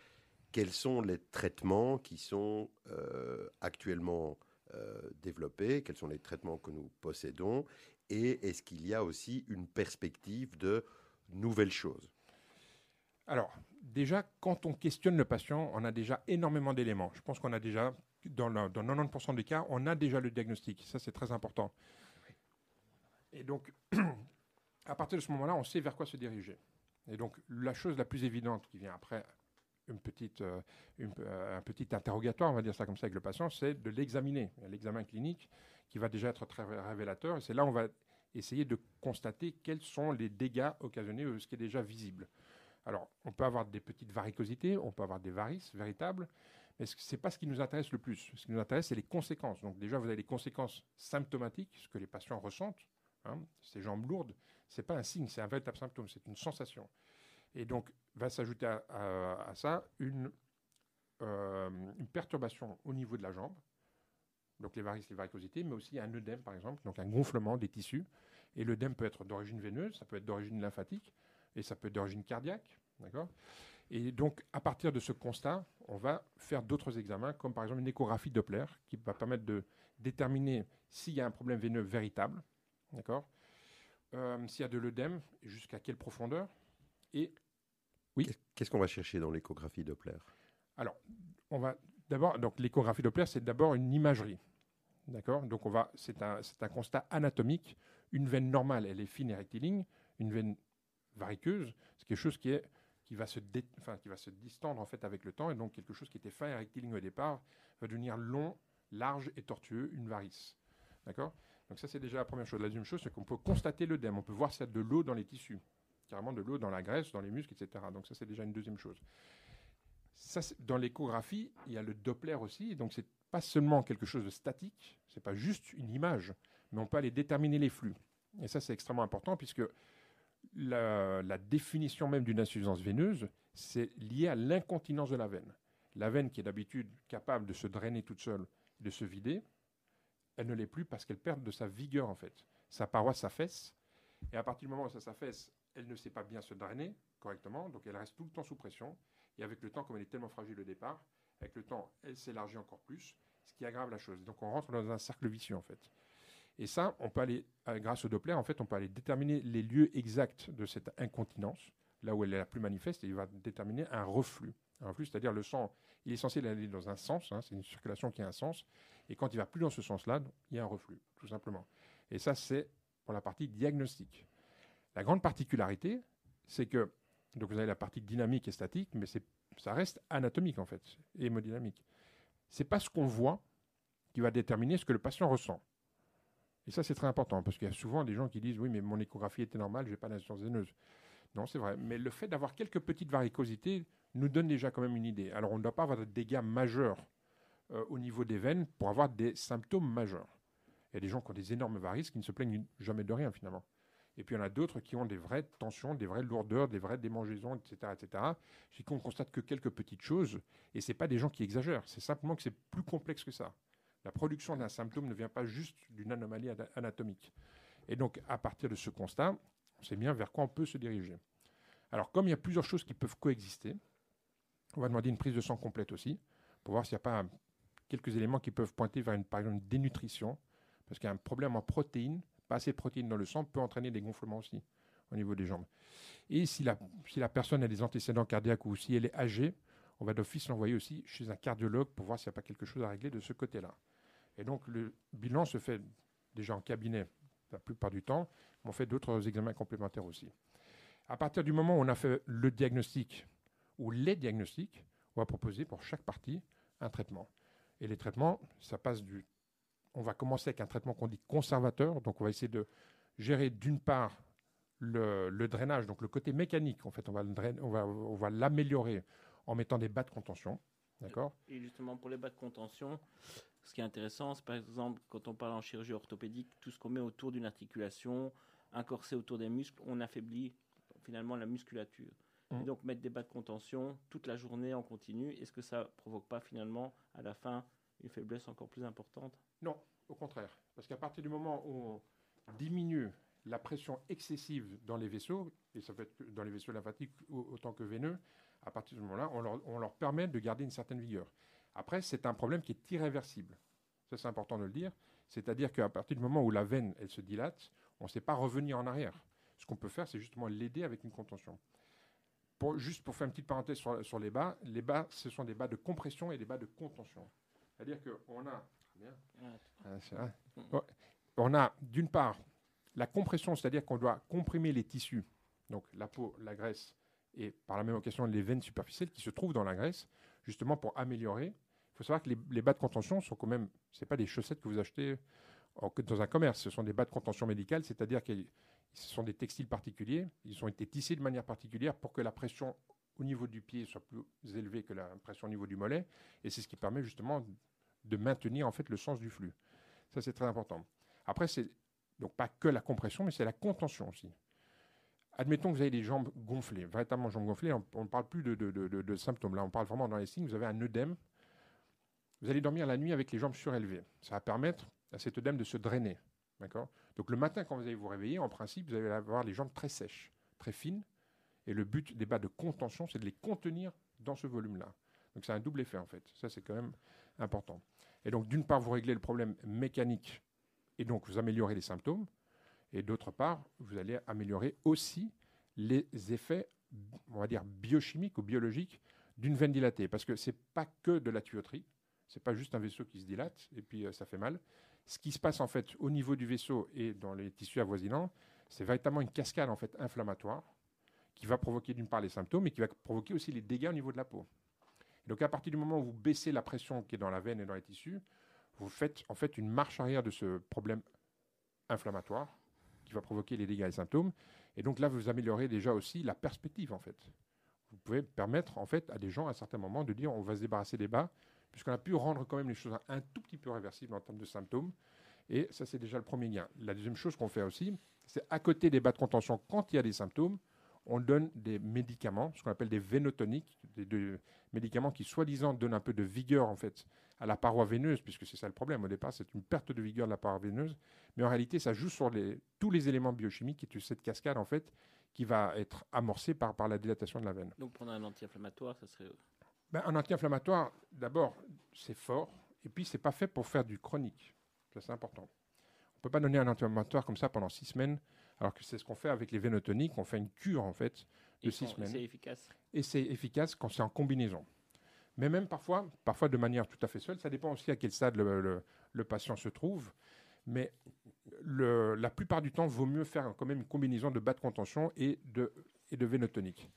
quels sont les traitements qui sont euh, actuellement euh, développés, quels sont les traitements que nous possédons, et est-ce qu'il y a aussi une perspective de nouvelles choses? Alors, déjà, quand on questionne le patient, on a déjà énormément d'éléments. Je pense qu'on a déjà, dans, le- dans 90% des cas, on a déjà le diagnostic. Ça, c'est très important. Et donc, à partir de ce moment-là, on sait vers quoi se diriger. Et donc, la chose la plus évidente qui vient après une petite, euh, euh, un petit interrogatoire, on va dire ça comme ça avec le patient, c'est de l'examiner. L'examen clinique qui va déjà être très révélateur. Et c'est là où on va essayer de constater quels sont les dégâts occasionnés ou ce qui est déjà visible. Alors, on peut avoir des petites varicosités, on peut avoir des varices véritables, mais ce n'est pas ce qui nous intéresse le plus. Ce qui nous intéresse, c'est les conséquences. Donc déjà, vous avez les conséquences symptomatiques, ce que les patients ressentent. hein. ces jambes lourdes, ce n'est pas un signe, c'est un véritable symptôme, c'est une sensation. Et donc, va s'ajouter à, ça une, euh, une perturbation au niveau de la jambe, donc les varices, les varicosités, mais aussi un œdème, par exemple, donc un gonflement des tissus. Et l'œdème peut être d'origine veineuse, ça peut être d'origine lymphatique, et ça peut être d'origine cardiaque. D'accord? Et donc, à partir de ce constat, on va faire d'autres examens, comme par exemple une échographie Doppler, qui va permettre de déterminer s'il y a un problème veineux véritable. D'accord? Euh, S'il y a de l'œdème, jusqu'à quelle profondeur? Et oui? Qu'est-ce qu'on va chercher dans l'échographie Doppler? Alors, on va d'abord, donc l'échographie Doppler, c'est d'abord une imagerie. D'accord? Donc, on va, c'est un, un, constat anatomique. Une veine normale, elle est fine et rectiligne. Une veine variqueuse, c'est quelque chose qui, est, qui, va se enfin, qui va se distendre en fait avec le temps. Et donc, quelque chose qui était fin et rectiligne au départ va devenir long, large et tortueux, une varice. D'accord? Donc, ça, c'est déjà la première chose. La deuxième chose, c'est qu'on peut constater l'œdème. On peut voir s'il y a de l'eau dans les tissus, carrément de l'eau dans la graisse, dans les muscles, etc. Donc, ça, c'est déjà une deuxième chose. Ça, dans l'échographie, il y a le Doppler aussi. Donc, c'est pas seulement quelque chose de statique, c'est pas juste une image, mais on peut aller déterminer les flux. Et ça, c'est extrêmement important puisque la, définition même d'une insuffisance veineuse, c'est lié à l'incontinence de la veine. La veine qui est d'habitude capable de se drainer toute seule, de se vider, elle ne l'est plus parce qu'elle perd de sa vigueur en fait. Sa paroi s'affaisse, et à partir du moment où ça s'affaisse, elle ne sait pas bien se drainer correctement, donc elle reste tout le temps sous pression. Et avec le temps, comme elle est tellement fragile au départ, avec le temps, elle s'élargit encore plus, ce qui aggrave la chose. Donc on rentre dans un cercle vicieux en fait. Et ça, on peut aller, euh, grâce au Doppler, en fait, on peut aller déterminer les lieux exacts de cette incontinence, là où elle est la plus manifeste, et il va déterminer un reflux. Un reflux, c'est-à-dire le sang, il est censé aller dans un sens, hein, c'est une circulation qui a un sens, et quand il va plus dans ce sens-là, il y a un reflux, tout simplement. Et ça, c'est pour la partie diagnostique. La grande particularité, c'est que donc vous avez la partie dynamique et statique, mais ça reste anatomique en fait, hémodynamique. C'est pas ce qu'on voit qui va déterminer ce que le patient ressent. Et ça, c'est très important, parce qu'il y a souvent des gens qui disent Oui, mais mon échographie était normale, je n'ai pas d'insuffisance veineuse. Non, c'est vrai. Mais le fait d'avoir quelques petites varicosités nous donne déjà quand même une idée. Alors, on ne doit pas avoir de dégâts majeurs euh, au niveau des veines pour avoir des symptômes majeurs. Il y a des gens qui ont des énormes varices qui ne se plaignent jamais de rien, finalement. Et puis, il y en a d'autres qui ont des vraies tensions, des vraies lourdeurs, des vraies démangeaisons, etc. etc. Je qu'on constate que quelques petites choses, et ce pas des gens qui exagèrent. C'est simplement que c'est plus complexe que ça. La production d'un symptôme ne vient pas juste d'une anomalie anatomique. Et donc, à partir de ce constat, on sait bien vers quoi on peut se diriger. Alors, comme il y a plusieurs choses qui peuvent coexister, on va demander une prise de sang complète aussi, pour voir s'il n'y a pas quelques éléments qui peuvent pointer vers une, par exemple, dénutrition, parce qu'il y a un problème en protéines, pas assez de protéines dans le sang peut entraîner des gonflements aussi au niveau des jambes. Et si la, si la personne a des antécédents cardiaques ou si elle est âgée, on va d'office l'envoyer aussi chez un cardiologue pour voir s'il n'y a pas quelque chose à régler de ce côté-là. Et donc le bilan se fait déjà en cabinet la plupart du temps, mais on fait d'autres examens complémentaires aussi. À partir du moment où on a fait le diagnostic ou les diagnostics, on va proposer pour chaque partie un traitement. Et les traitements, ça passe du... On va commencer avec un traitement qu'on dit conservateur, donc on va essayer de gérer d'une part le, drainage, donc le côté mécanique, en fait, on va, on va, on va l'améliorer en mettant des bas de contention. D'accord Et justement, pour les bas de contention, ce qui est intéressant, c'est par exemple, quand on parle en chirurgie orthopédique, tout ce qu'on met autour d'une articulation, un corset autour des muscles, on affaiblit finalement la musculature. Et mmh. donc, mettre des bas de contention toute la journée en continu, est-ce que ça provoque pas finalement, à la fin, une faiblesse encore plus importante? Non, au contraire. Parce qu'à partir du moment où on diminue la pression excessive dans les vaisseaux, et ça peut être dans les vaisseaux lymphatiques autant que veineux, à partir de ce moment-là, on leur, permet de garder une certaine vigueur. Après, c'est un problème qui est irréversible. Ça, c'est important de le dire. C'est-à-dire qu'à partir du moment où la veine, elle se dilate, on ne sait pas revenir en arrière. Ce qu'on peut faire, c'est justement l'aider avec une contention. juste pour faire une petite parenthèse sur, les bas, les bas, ce sont des bas de compression et des bas de contention. C'est-à-dire qu'on a, ah, on a d'une part la compression, c'est-à-dire qu'on doit comprimer les tissus, donc la peau, la graisse et par la même occasion les veines superficielles qui se trouvent dans la graisse, justement pour améliorer. Il faut savoir que les, bas de contention sont quand même, ce pas des chaussettes que vous achetez dans un commerce, ce sont des bas de contention médicale, c'est-à-dire que ce sont des textiles particuliers, ils ont été tissés de manière particulière pour que la pression au niveau du pied soit plus élevée que la pression au niveau du mollet, et c'est ce qui permet justement de maintenir en fait le sens du flux. Ça c'est très important. Après c'est donc pas que la compression, mais c'est la contention aussi. Admettons que vous avez des jambes gonflées, véritablement jambes gonflées, on ne parle plus de, symptômes. Là, on parle vraiment dans les signes. Vous avez un œdème. vous allez dormir la nuit avec les jambes surélevées. Ça va permettre à cet œdème de se drainer. D'accord? Donc le matin, quand vous allez vous réveiller, en principe, vous allez avoir les jambes très sèches, très fines. Et le but des bas de contention, c'est de les contenir dans ce volume-là. Donc c'est un double effet en fait. Ça, c'est quand même important. Et donc d'une part, vous réglez le problème mécanique et donc vous améliorez les symptômes. Et d'autre part, vous allez améliorer aussi les effets, on va dire, biochimiques ou biologiques d'une veine dilatée. Parce que ce n'est pas que de la tuyauterie, ce n'est pas juste un vaisseau qui se dilate et puis euh, ça fait mal. Ce qui se passe en fait au niveau du vaisseau et dans les tissus avoisinants, c'est véritablement une cascade en fait inflammatoire qui va provoquer d'une part les symptômes et qui va provoquer aussi les dégâts au niveau de la peau. donc à partir du moment où vous baissez la pression qui est dans la veine et dans les tissus, vous faites en fait une marche arrière de ce problème inflammatoire qui va provoquer les dégâts et les symptômes. Et donc là, vous améliorez déjà aussi la perspective en fait. Vous pouvez permettre en fait à des gens à un certain moment de dire on va se débarrasser des bas, puisqu'on a pu rendre quand même les choses un tout petit peu réversibles en termes de symptômes. Et ça, c'est déjà le premier gain. La deuxième chose qu'on fait aussi, c'est à côté des bas de contention, quand il y a des symptômes, on donne des médicaments, ce qu'on appelle des vénotoniques, des, médicaments qui soi-disant donnent un peu de vigueur en fait à la paroi veineuse, puisque c'est ça le problème au départ, c'est une perte de vigueur de la paroi veineuse, mais en réalité ça joue sur tous les éléments biochimiques et cette cascade en fait qui va être amorcée par, par la dilatation de la veine. Donc prendre un anti-inflammatoire, ça serait... Ben, un anti-inflammatoire, d'abord, c'est fort, et puis c'est pas fait pour faire du chronique. Ça c'est important. On ne peut pas donner un anti-inflammatoire comme ça pendant six semaines alors que c'est ce qu'on fait avec les vénotoniques, on fait une cure en fait de six semaines. Et c'est efficace. Et c'est efficace quand c'est en combinaison. Mais même parfois, parfois de manière tout à fait seule, ça dépend aussi à quel stade le, patient se trouve. Mais la plupart du temps, il vaut mieux faire quand même une combinaison de bas de contention et de, et de vénotonique.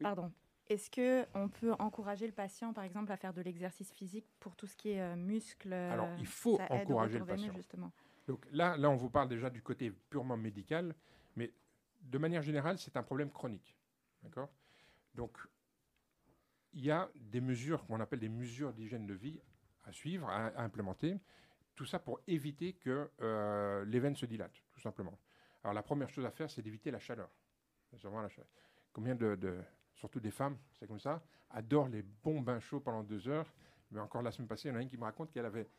Pardon. Est-ce qu'on peut encourager le patient, par exemple, à faire de l'exercice physique pour tout ce qui est euh, muscles Alors, il faut encourager le patient. Justement. Donc là, là, on vous parle déjà du côté purement médical, mais de manière générale, c'est un problème chronique. Donc, il y a des mesures qu'on appelle des mesures d'hygiène de vie à suivre, à, implémenter. Tout ça pour éviter que euh, les veines se dilatent, tout simplement. Alors, la première chose à faire, c'est d'éviter la chaleur. la chaleur. Combien de, surtout des femmes, c'est comme ça, adorent les bons bains chauds pendant deux heures. Mais encore la semaine passée, il y en a une qui me raconte qu'elle avait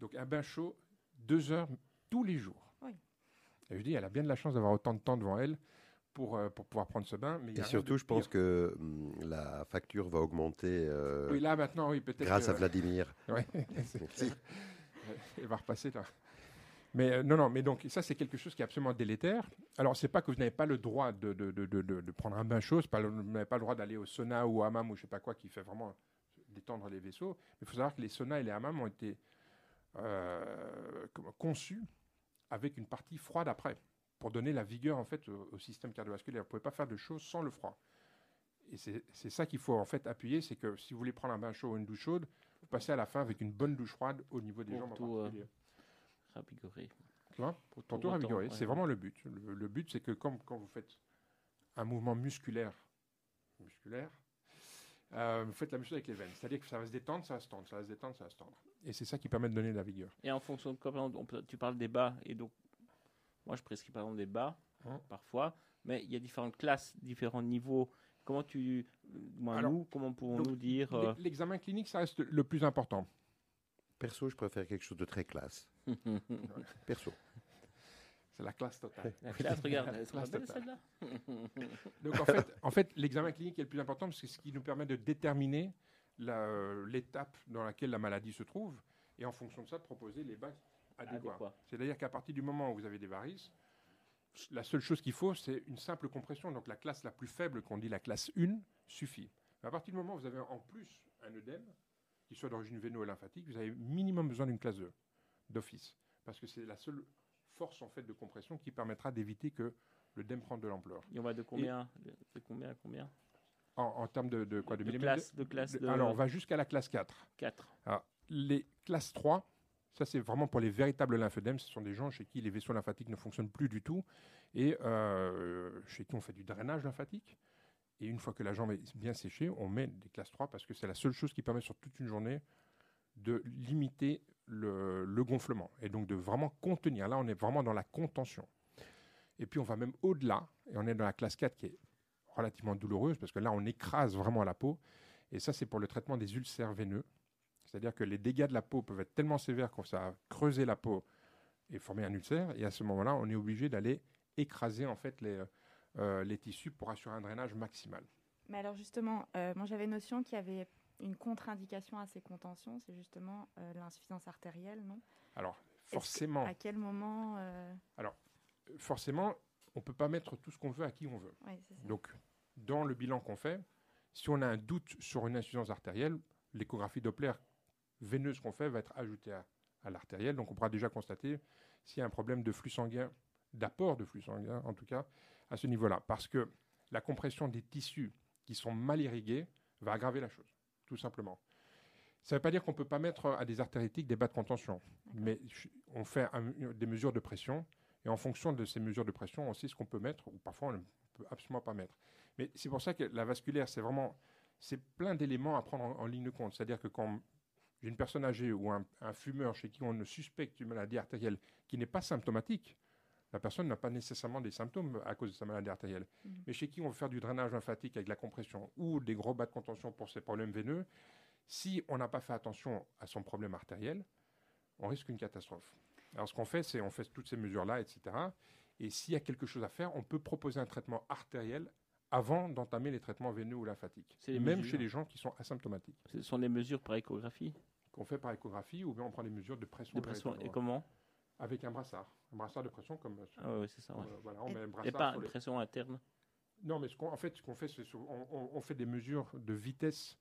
donc un bain chaud deux heures tous les jours. Et je dis, elle a bien de la chance d'avoir autant de temps devant elle pour, euh, pour pouvoir prendre ce bain. Mais et surtout, je pense que hum, la facture va augmenter. Euh, oui, là maintenant, oui, peut-être. Grâce à Vladimir. oui, elle va repasser là. Mais euh, non, non, mais donc ça, c'est quelque chose qui est absolument délétère. Alors, c'est pas que vous n'avez pas le droit de, de, de, de prendre un bain chaud, pas, vous n'avez pas le droit d'aller au sauna ou au hammam ou je sais pas quoi qui fait vraiment détendre les vaisseaux. Mais il faut savoir que les saunas et les hammams ont été conçus avec une partie froide après, pour donner la vigueur en fait au, système cardiovasculaire. Vous ne pouvez pas faire de choses sans le froid. Et c'est ça qu'il faut en fait appuyer, c'est que si vous voulez prendre un bain chaud ou une douche chaude, vous passez à la fin avec une bonne douche froide au niveau des jambes tout, en particulier. Euh, ravigorer. pour, tout ravigorer. C'est vraiment le but. Le, but, c'est que comme, quand vous faites un mouvement musculaire, musculaire, euh, vous faites la même chose avec les veines. C'est-à-dire que ça va se détendre, ça va se tendre, ça va se détendre, ça va se tendre. Et c'est ça qui permet de donner de la vigueur. Et en fonction de quoi, tu parles des bas, et donc, moi je prescris par exemple des bas, hein parfois, mais il y a différentes classes, différents niveaux. Comment tu, moi, nous, comment pouvons-nous dire euh, L'examen clinique, ça reste le plus important. Perso, je préfère quelque chose de très classe. Perso. C'est la classe totale. La classe, regarde, elle celle-là. Donc en fait, en fait l'examen clinique est le plus important parce que c'est ce qui nous permet de déterminer l'étape dans laquelle la maladie se trouve et en fonction de ça, de proposer les bases adéquats. C'est-à-dire qu'à partir du moment où vous avez des varices, la seule chose qu'il faut, c'est une simple compression. Donc la classe la plus faible, qu'on dit la classe 1, suffit. Mais à partir du moment où vous avez en plus un œdème, qui soit d'origine véno-lymphatique, vous avez minimum besoin d'une classe 2 d'office. Parce que c'est la seule force en fait de compression qui permettra d'éviter que l'œdème prenne de l'ampleur. Et on va de combien, de combien à combien? En, termes de, quoi De, classe, de classe Alors, on va jusqu'à la classe 4. 4. les classes 3, ça c'est vraiment pour les véritables lymphedèmes. Ce sont des gens chez qui les vaisseaux lymphatiques ne fonctionnent plus du tout et euh, chez qui on fait du drainage lymphatique. Et une fois que la jambe est bien séchée, on met des classes 3 parce que c'est la seule chose qui permet sur toute une journée de limiter le, le, gonflement et donc de vraiment contenir. Là, on est vraiment dans la contention. Et puis, on va même au-delà et on est dans la classe 4 qui est relativement douloureuse parce que là, on écrase vraiment la peau. Et ça, c'est pour le traitement des ulcères veineux. C'est-à-dire que les dégâts de la peau peuvent être tellement sévères que ça a creusé la peau et formé un ulcère. Et à ce moment-là, on est obligé d'aller écraser en fait les, euh, les tissus pour assurer un drainage maximal. Mais alors justement, euh, moi j'avais notion qu'il y avait une contre-indication à ces contentions, c'est justement euh, l'insuffisance artérielle, non? Alors que- forcément, À quel moment euh, forcément, on peut pas mettre tout ce qu'on veut à qui on veut. ouais. Donc, dans le bilan qu'on fait, si on a un doute sur une insuffisance artérielle, l'échographie Doppler veineuse qu'on fait va être ajoutée à, à l'artérielle. Donc, on pourra déjà constater s'il y a un problème de flux sanguin, d'apport de flux sanguin, en tout cas, à ce niveau-là. Parce que la compression des tissus qui sont mal irrigués va aggraver la chose, tout simplement. Ça ne veut pas dire qu'on ne peut pas mettre à des artéritiques des bas de contention, mais on fait un- des mesures de pression, et en fonction de ces mesures de pression, on sait ce qu'on peut mettre, ou parfois on ne peut absolument pas mettre. Mais c'est pour ça que la vasculaire, c'est vraiment, c'est plein d'éléments à prendre en, en ligne de compte. C'est-à-dire que quand j'ai une personne âgée ou un, un fumeur chez qui on ne suspecte une maladie artérielle qui n'est pas symptomatique, la personne n'a pas nécessairement des symptômes à cause de sa maladie artérielle. Mhm. Mais chez qui on veut faire du drainage lymphatique avec la compression ou des gros bas de contention pour ses problèmes veineux, si on n'a pas fait attention à son problème artériel, on risque une catastrophe. Alors ce qu'on fait, c'est on fait toutes ces mesures-là, etc. Et s'il y a quelque chose à faire, on peut proposer un traitement artériel avant d'entamer les traitements veineux ou lymphatiques. Même mesures. chez les gens qui sont asymptomatiques. Ce sont des mesures par échographie Qu'on fait par échographie ou bien on prend des mesures de pression. de pression. Et comment Avec un brassard. Un brassard de pression comme... euh, Ah oui, c'est ça. ouais. euh, voilà, on Et- met un Et brassard pas sur les- pression interne. Non, mais ce en fait, ce qu'on fait, c'est on, on- on fait des mesures de vitesse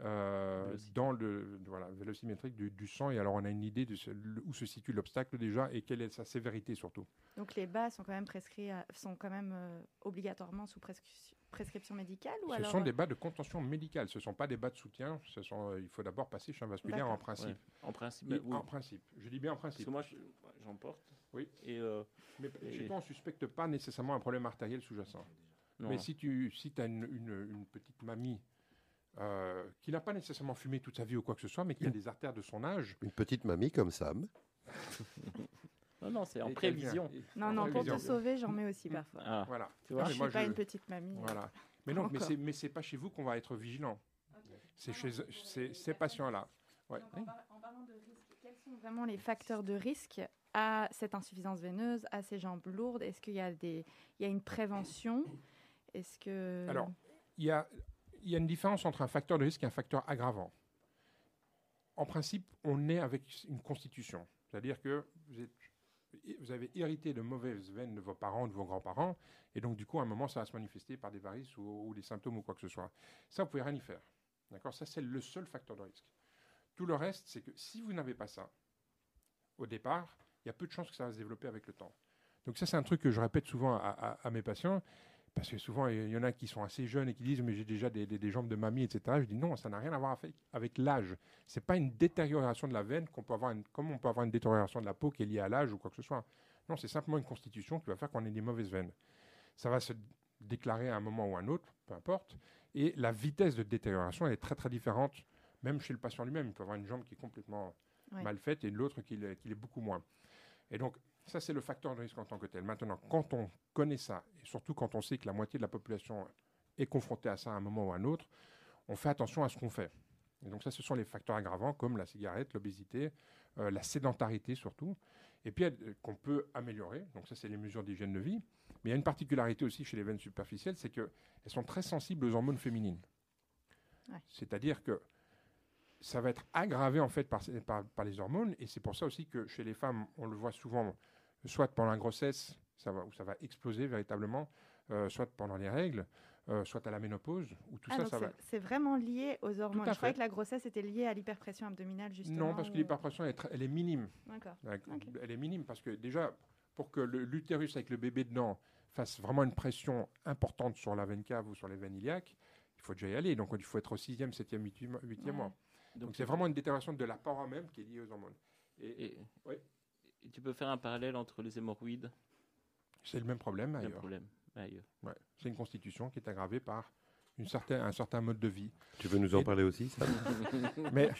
euh, dans le voilà, vélocimétrique du, du sang. Et alors, on a une idée de ce- le- où se situe l'obstacle déjà et quelle est sa sévérité surtout. Donc les bas sont quand même prescrits, à- sont quand même euh, obligatoirement sous prescri- prescription médicale ou ce alors sont euh, des bas de contention médicale. Ce ne sont pas des bas de soutien. Ce sont, euh, il faut d'abord passer chez un vasculaire en principe. Ouais. En principe, oui. En principe. Je dis bien en Parce principe. que moi, je- j'en porte. Oui. Et euh, Mais Et- chez toi, on ne suspecte pas nécessairement un problème artériel sous-jacent. Mais si tu si as une, une- une petite mamie euh, qui n'a pas nécessairement fumé toute sa vie ou quoi que ce soit, mais qui a des artères de son âge, Une petite mamie comme Sam. non, non, c'est en et prévision. Non, non, pour te sauver, j'en mets aussi parfois. Ah, Voilà. tu vois mais je suis moi, pas je- une petite mamie. Voilà. Mais non, mais Encore. c'est mais c'est pas chez vous qu'on va être vigilant. C'est chez c'est- ces patients-là. Ouais. Donc, en, par- en parlant de risque, quels sont vraiment les facteurs de risque à cette insuffisance veineuse, à ces jambes lourdes? Est-ce qu'il y a des, il y a une prévention? Est-ce que Alors, il y a il y a une différence entre un facteur de risque et un facteur aggravant. En principe, on est avec une constitution, c'est-à-dire que vous avez hérité de mauvaises veines de vos parents, de vos grands-parents, et donc du coup, à un moment, ça va se manifester par des varices ou, des symptômes ou quoi que ce soit. Ça, vous pouvez rien y faire. D'accord? Ça, c'est le seul facteur de risque. Tout le reste, c'est que si vous n'avez pas ça, au départ, il y a peu de chances que ça va se développer avec le temps. Donc ça, c'est un truc que je répète souvent à mes patients, parce que souvent, il y en a qui sont assez jeunes et qui disent, mais j'ai déjà des, des- des jambes de mamie, etc. Je dis, non, ça n'a rien à voir avec, avec l'âge. C'est pas une détérioration de la veine qu'on peut avoir, une- comme on peut avoir une détérioration de la peau qui est liée à l'âge ou quoi que ce soit. Non, c'est simplement une constitution qui va faire qu'on ait des mauvaises veines. Ça va se déclarer à un moment ou à un autre, peu importe. Et la vitesse de détérioration, elle est très très différente, même chez le patient lui-même. Il peut avoir une jambe qui est complètement Ouais. mal faite et l'autre qui l'est qui l'est beaucoup moins. Et donc, ça, c'est le facteur de risque en tant que tel. Maintenant, quand on connaît ça, et surtout quand on sait que la moitié de la population est confrontée à ça à un moment ou à un autre, on fait attention à ce qu'on fait. Et donc ça, ce sont les facteurs aggravants comme la cigarette, l'obésité, euh, la sédentarité surtout, et puis euh, qu'on peut améliorer. Donc ça, c'est les mesures d'hygiène de vie. Mais il y a une particularité aussi chez les veines superficielles, c'est qu'elles sont très sensibles aux hormones féminines. Ouais. C'est-à-dire que ça va être aggravé en fait par, ces- par, par les hormones, et c'est pour ça aussi que chez les femmes, on le voit souvent, soit pendant la grossesse, ça va, où ça va exploser véritablement, euh, soit pendant les règles, euh, soit à la ménopause, où tout Ah, ça, ça c'est- va. c'est vraiment lié aux hormones. Je croyais fait. que la grossesse était liée à l'hyperpression abdominale justement. Non, parce que ou- l'hyperpression, elle, est très- elle est minime. D'accord. Elle est minime parce que déjà, pour que l'utérus avec le bébé dedans fasse vraiment une pression importante sur la veine cave ou sur les veines iliaques, il faut déjà y aller. Donc il faut être au sixième, septième, huitième, huitième Ouais. mois. Donc c'est vraiment une détérioration de la paroi même qui est liée aux hormones. Et, Et, Oui. Et tu peux faire un parallèle entre les hémorroïdes c'est le même problème Le ailleurs. problème. Ailleurs. Ouais. C'est une constitution qui est aggravée par une certaine, un certain mode de vie. Tu veux nous en Et- parler aussi, Mais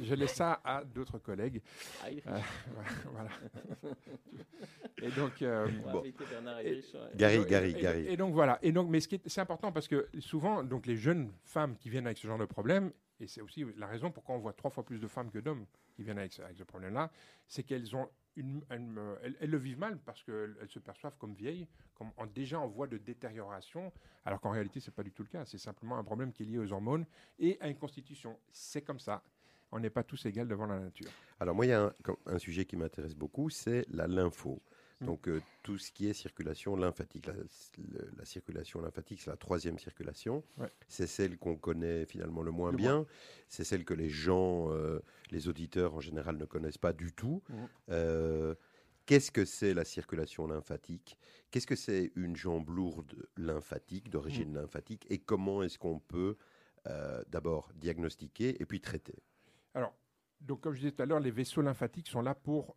je laisse ça à d'autres collègues. Heinrich. Euh, voilà. Et donc, euh, bon. Et-. Gary, Et- Gary, et, Gary. Et donc voilà. Et donc, mais ce qui est, c'est important parce que souvent, donc les jeunes femmes qui viennent avec ce genre de problème, Et c'est aussi la raison pourquoi on voit trois fois plus de femmes que d'hommes qui viennent avec, ce- avec ce problème-là, c'est qu'elles ont une, elles, me- elles- elles le vivent mal parce qu'elles elles se perçoivent comme vieilles, comme déjà en voie de détérioration, alors qu'en réalité, c'est pas du tout le cas. C'est simplement un problème qui est lié aux hormones et à une constitution. C'est comme ça. On n'est pas tous égaux devant la nature. Alors moi, il y a un, un sujet qui m'intéresse beaucoup, c'est la lympho. Mm. Donc euh, tout ce qui est circulation lymphatique. La, le- la circulation lymphatique, c'est la troisième circulation. Ouais. C'est celle qu'on connaît finalement le moins Le bien. C'est celle que les gens, euh, les auditeurs en général ne connaissent pas du tout. Mhm. Euh, Qu'est-ce que c'est la circulation lymphatique? Qu'est-ce que c'est une jambe lourde lymphatique, d'origine Mm. lymphatique? Et comment est-ce qu'on peut d'abord diagnostiquer et puis traiter? Alors, donc comme je disais tout à l'heure, les vaisseaux lymphatiques sont là pour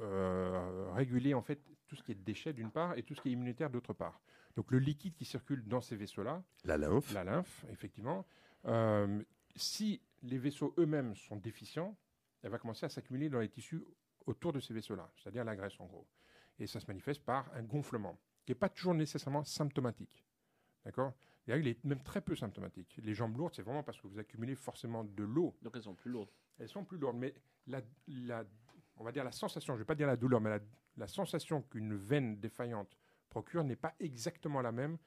euh, réguler en fait tout ce qui est déchets d'une part et tout ce qui est immunitaire d'autre part. Donc le liquide qui circule dans ces vaisseaux-là, La lymphe la lymphe, effectivement, euh, si les vaisseaux eux-mêmes sont déficients, elle va commencer à s'accumuler dans les tissus autour de ces vaisseaux-là, c'est-à-dire la graisse en gros. Et ça se manifeste par un gonflement, qui n'est pas toujours nécessairement symptomatique. D'accord? Il est même très peu symptomatique. Les jambes lourdes, c'est vraiment parce que vous accumulez forcément de l'eau Donc elles sont plus lourdes. elles sont plus lourdes, mais la, la- on va dire la sensation, je ne vais pas dire la douleur, mais la, la sensation qu'une veine défaillante procure n'est pas exactement la même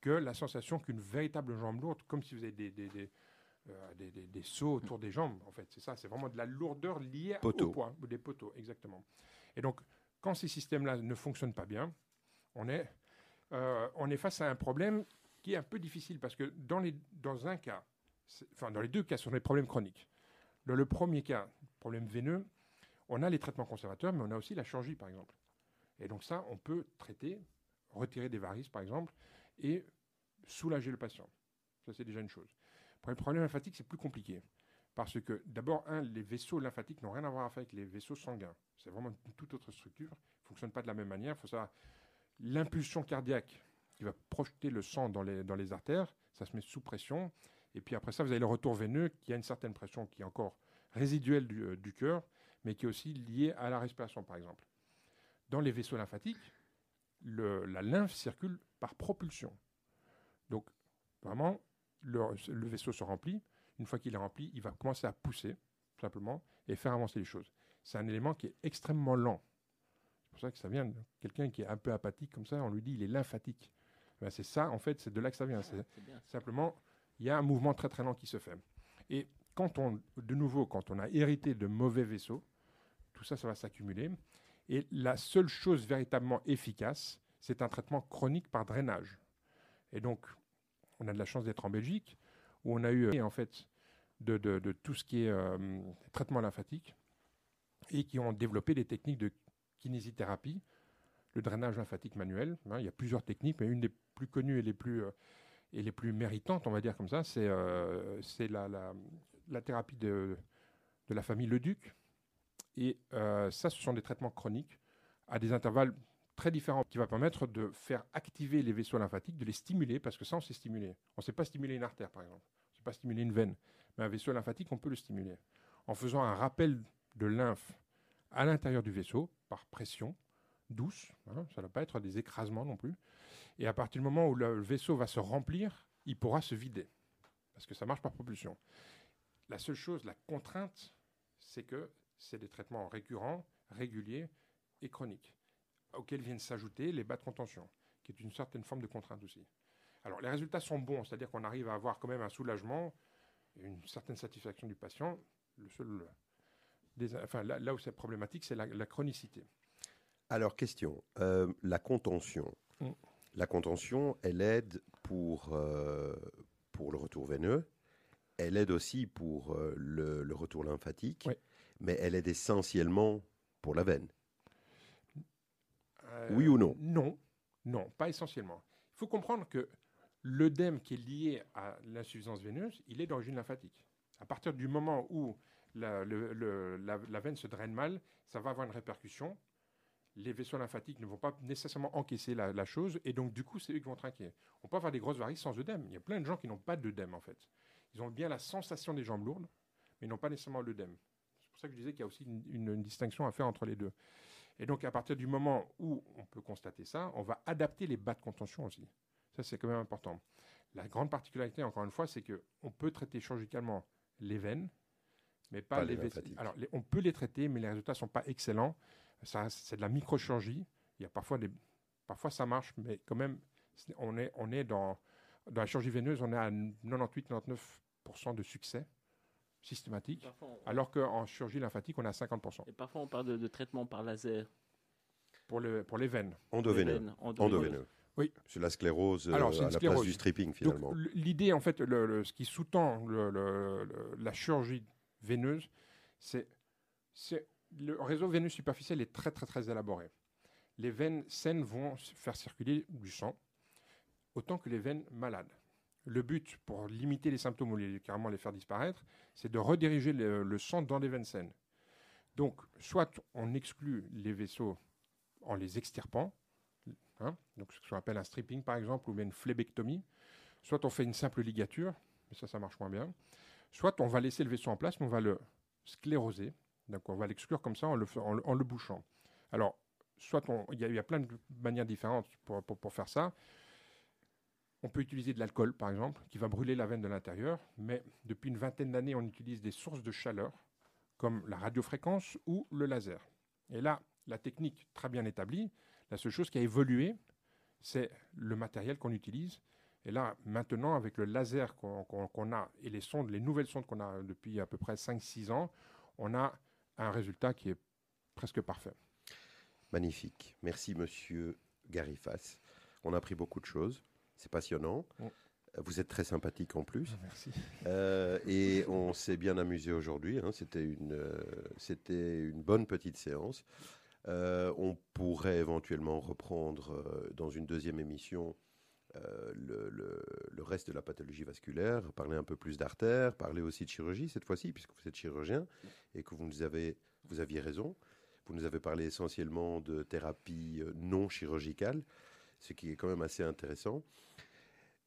que la sensation qu'une véritable jambe lourde, comme si vous avez des, des, des, euh, des- des- des seaux autour des jambes, en fait. C'est ça, c'est vraiment de la lourdeur liée Poteaux. au poids, ou des poteaux, exactement. Et donc, quand ces systèmes-là ne fonctionnent pas bien, on est, euh, on est face à un problème qui est un peu difficile, parce que dans, les, dans un cas, enfin dans les deux cas, ce sont des problèmes chroniques. Dans le premier cas, problème veineux, on a les traitements conservateurs, mais on a aussi la chirurgie, par exemple. Et donc ça, on peut traiter, retirer des varices, par exemple, et soulager le patient. Ça, c'est déjà une chose. Pour les problèmes lymphatiques, c'est plus compliqué. Parce que, d'abord, un, les vaisseaux lymphatiques n'ont rien à voir avec les vaisseaux sanguins. C'est vraiment une toute autre structure. Ils ne fonctionnent pas de la même manière. Il faut savoir, l'impulsion cardiaque qui va projeter le sang dans les, dans les artères, ça se met sous pression. Et puis après ça, vous avez le retour veineux qui a une certaine pression qui est encore résiduelle du, euh, du cœur, mais qui est aussi liée à la respiration, par exemple. Dans les vaisseaux lymphatiques, le- la lymphe circule par propulsion. Donc, vraiment, le, le vaisseau se remplit. Une fois qu'il est rempli, il va commencer à pousser, simplement, et faire avancer les choses. C'est un élément qui est extrêmement lent. C'est pour ça que ça vient de quelqu'un qui est un peu apathique comme ça, on lui dit il est lymphatique. Ben, c'est ça, en fait, c'est de là que ça vient. C'est. Simplement, il y a un mouvement très très lent qui se fait. Et quand on, de nouveau, quand on a hérité de mauvais vaisseaux, tout ça, ça va s'accumuler. Et la seule chose véritablement efficace, c'est un traitement chronique par drainage. Et donc, on a de la chance d'être en Belgique, où on a eu en fait de, de- tout ce qui est euh, traitement lymphatique, et qui ont développé des techniques de kinésithérapie, le drainage lymphatique manuel. hein, il y a plusieurs techniques, mais une des plus connues et les plus euh, et les plus méritantes, on va dire comme ça, c'est euh, la, la, la thérapie de, de la famille Leduc. Et euh, ça, ce sont des traitements chroniques à des intervalles très différents qui va permettre de faire activer les vaisseaux lymphatiques, de les stimuler, parce que ça, on sait stimuler. On ne sait pas stimuler une artère, par exemple. On ne sait pas stimuler une veine. Mais un vaisseau lymphatique, on peut le stimuler. En faisant un rappel de lymphe à l'intérieur du vaisseau, par pression, douce, hein, ça ne va pas être des écrasements non plus. Et à partir du moment où le vaisseau va se remplir, il pourra se vider. Parce que ça marche par propulsion. La seule chose, la contrainte, c'est que c'est des traitements récurrents, réguliers et chroniques, auxquels viennent s'ajouter les bas de contention, qui est une certaine forme de contrainte aussi. Alors, les résultats sont bons, c'est-à-dire qu'on arrive à avoir quand même un soulagement, une certaine satisfaction du patient. Le seul, des- enfin, là, là où c'est problématique, c'est la, la chronicité. Alors, question. euh, la contention. Mm. La contention, elle aide pour, euh, pour le retour veineux. Elle aide aussi pour euh, le, le retour lymphatique. Oui. Mais elle aide essentiellement pour la veine. Euh, Oui ou non? Non, non, pas essentiellement. Il faut comprendre que l'œdème qui est lié à l'insuffisance veineuse, il est d'origine lymphatique. À partir du moment où la, le- le- la- la veine se draine mal, ça va avoir une répercussion. Les vaisseaux lymphatiques ne vont pas nécessairement encaisser la, la chose, et donc du coup, c'est eux qui vont trinquer. On peut avoir des grosses varices sans œdème. Il y a plein de gens qui n'ont pas d'œdème, en fait. Ils ont bien la sensation des jambes lourdes, mais ils n'ont pas nécessairement l'œdème. C'est pour ça que je disais qu'il y a aussi une- une- une distinction à faire entre les deux. Et donc, à partir du moment où on peut constater ça, on va adapter les bas de contention aussi. Ça, c'est quand même important. La grande particularité, encore une fois, c'est qu'on peut traiter chirurgicalement les veines, mais pas, Pas les les lymphatiques. Alors, les- on peut les traiter, mais les résultats ne sont pas excellents. Ça, c'est de la microchirurgie. Il y a parfois des, parfois ça marche, mais quand même, on est, on est dans, dans la chirurgie veineuse, on est à 98-99% de succès systématique, Parfois, on- alors qu'en chirurgie lymphatique, on est à 50% Et parfois, on parle de, de traitement par laser. pour, le, pour les veines. Endoveineux. Les veines. Endoveineux. Oui. C'est la sclérose euh, Alors, à la sclérose. place du stripping, finalement. L'idée, en fait, le- le- ce qui sous-tend le- le- le- la chirurgie veineuse, c'est c'est- le réseau veineux superficiel est très, très, très élaboré. Les veines saines vont faire circuler du sang, autant que les veines malades. Le but, pour limiter les symptômes ou carrément les faire disparaître, c'est de rediriger le, sang dans les veines saines. Donc, soit on exclut les vaisseaux en les extirpant, hein, donc ce qu'on appelle un stripping par exemple, ou bien une phlébectomie, soit on fait une simple ligature, mais ça, ça marche moins bien, soit on va laisser le vaisseau en place, mais on va le scléroser, donc on va l'exclure comme ça en le, bouchant. Alors, soit il y, a- plein de manières différentes pour- pour faire ça. On peut utiliser de l'alcool, par exemple, qui va brûler la veine de l'intérieur, mais depuis une vingtaine d'années, on utilise des sources de chaleur, comme la radiofréquence ou le laser. Et là, la technique très bien établie, la seule chose qui a évolué, c'est le matériel qu'on utilise. Et là, maintenant, avec le laser qu'on a et les sondes, les nouvelles sondes qu'on a depuis à peu près 5-6 ans, on a un résultat qui est presque parfait. Magnifique. Merci, monsieur Garifas. On a appris beaucoup de choses. C'est passionnant. Mm. Vous êtes très sympathique en plus. Merci. Euh, et on s'est bien amusé aujourd'hui. hein. C'était une, euh, c'était une bonne petite séance. Euh, on pourrait éventuellement reprendre dans une deuxième émission le, le- le reste de la pathologie vasculaire, parler un peu plus d'artères, parler aussi de chirurgie cette fois-ci, puisque vous êtes chirurgien et que vous nous avez, vous aviez raison. Vous nous avez parlé essentiellement de thérapie non chirurgicale, ce qui est quand même assez intéressant.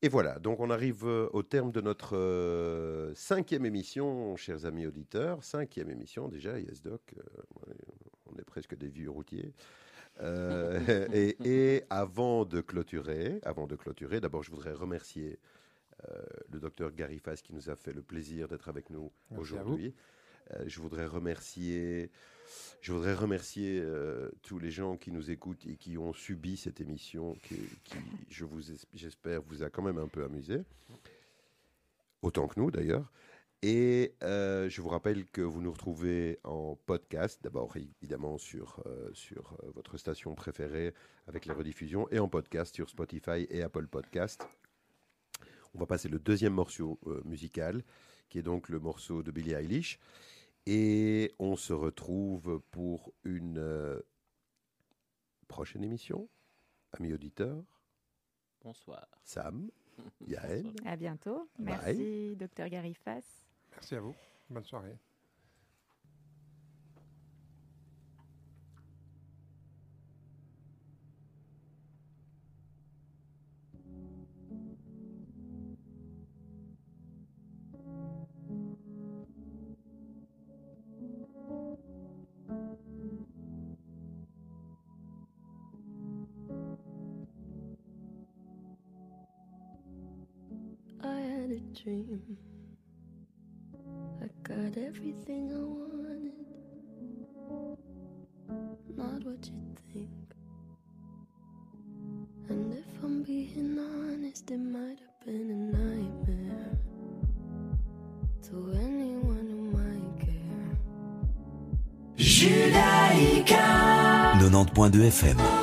Et voilà, donc on arrive euh, au terme de notre euh, cinquième émission, chers amis auditeurs. Cinquième émission déjà, YesDoc, euh, on est presque des vieux routiers. Euh, et, et avant de clôturer, avant de clôturer, d'abord je voudrais remercier le docteur Garifas qui nous a fait le plaisir d'être avec nous aujourd'hui. Je voudrais remercier, je voudrais remercier euh, tous les gens qui nous écoutent et qui ont subi cette émission, qui, je vous, es- j'espère, vous a quand même un peu amusé, autant que nous d'ailleurs. Et euh, je vous rappelle que vous nous retrouvez en podcast, d'abord évidemment sur, euh, sur votre station préférée avec les rediffusions, et en podcast sur Spotify et Apple Podcast. On va passer le deuxième morceau musical, qui est donc le morceau de Billie Eilish. Et on se retrouve pour une euh, prochaine émission. Amis auditeurs, Bonsoir. Sam, Yael, Bonsoir. À bientôt. Bye. Merci, docteur Garifas. Merci à vous. Bonne soirée. Dream. I got everything I wanted. Not what you think. And if I'm being honest, it might have been a nightmare. To anyone who might care. 90.2 FM.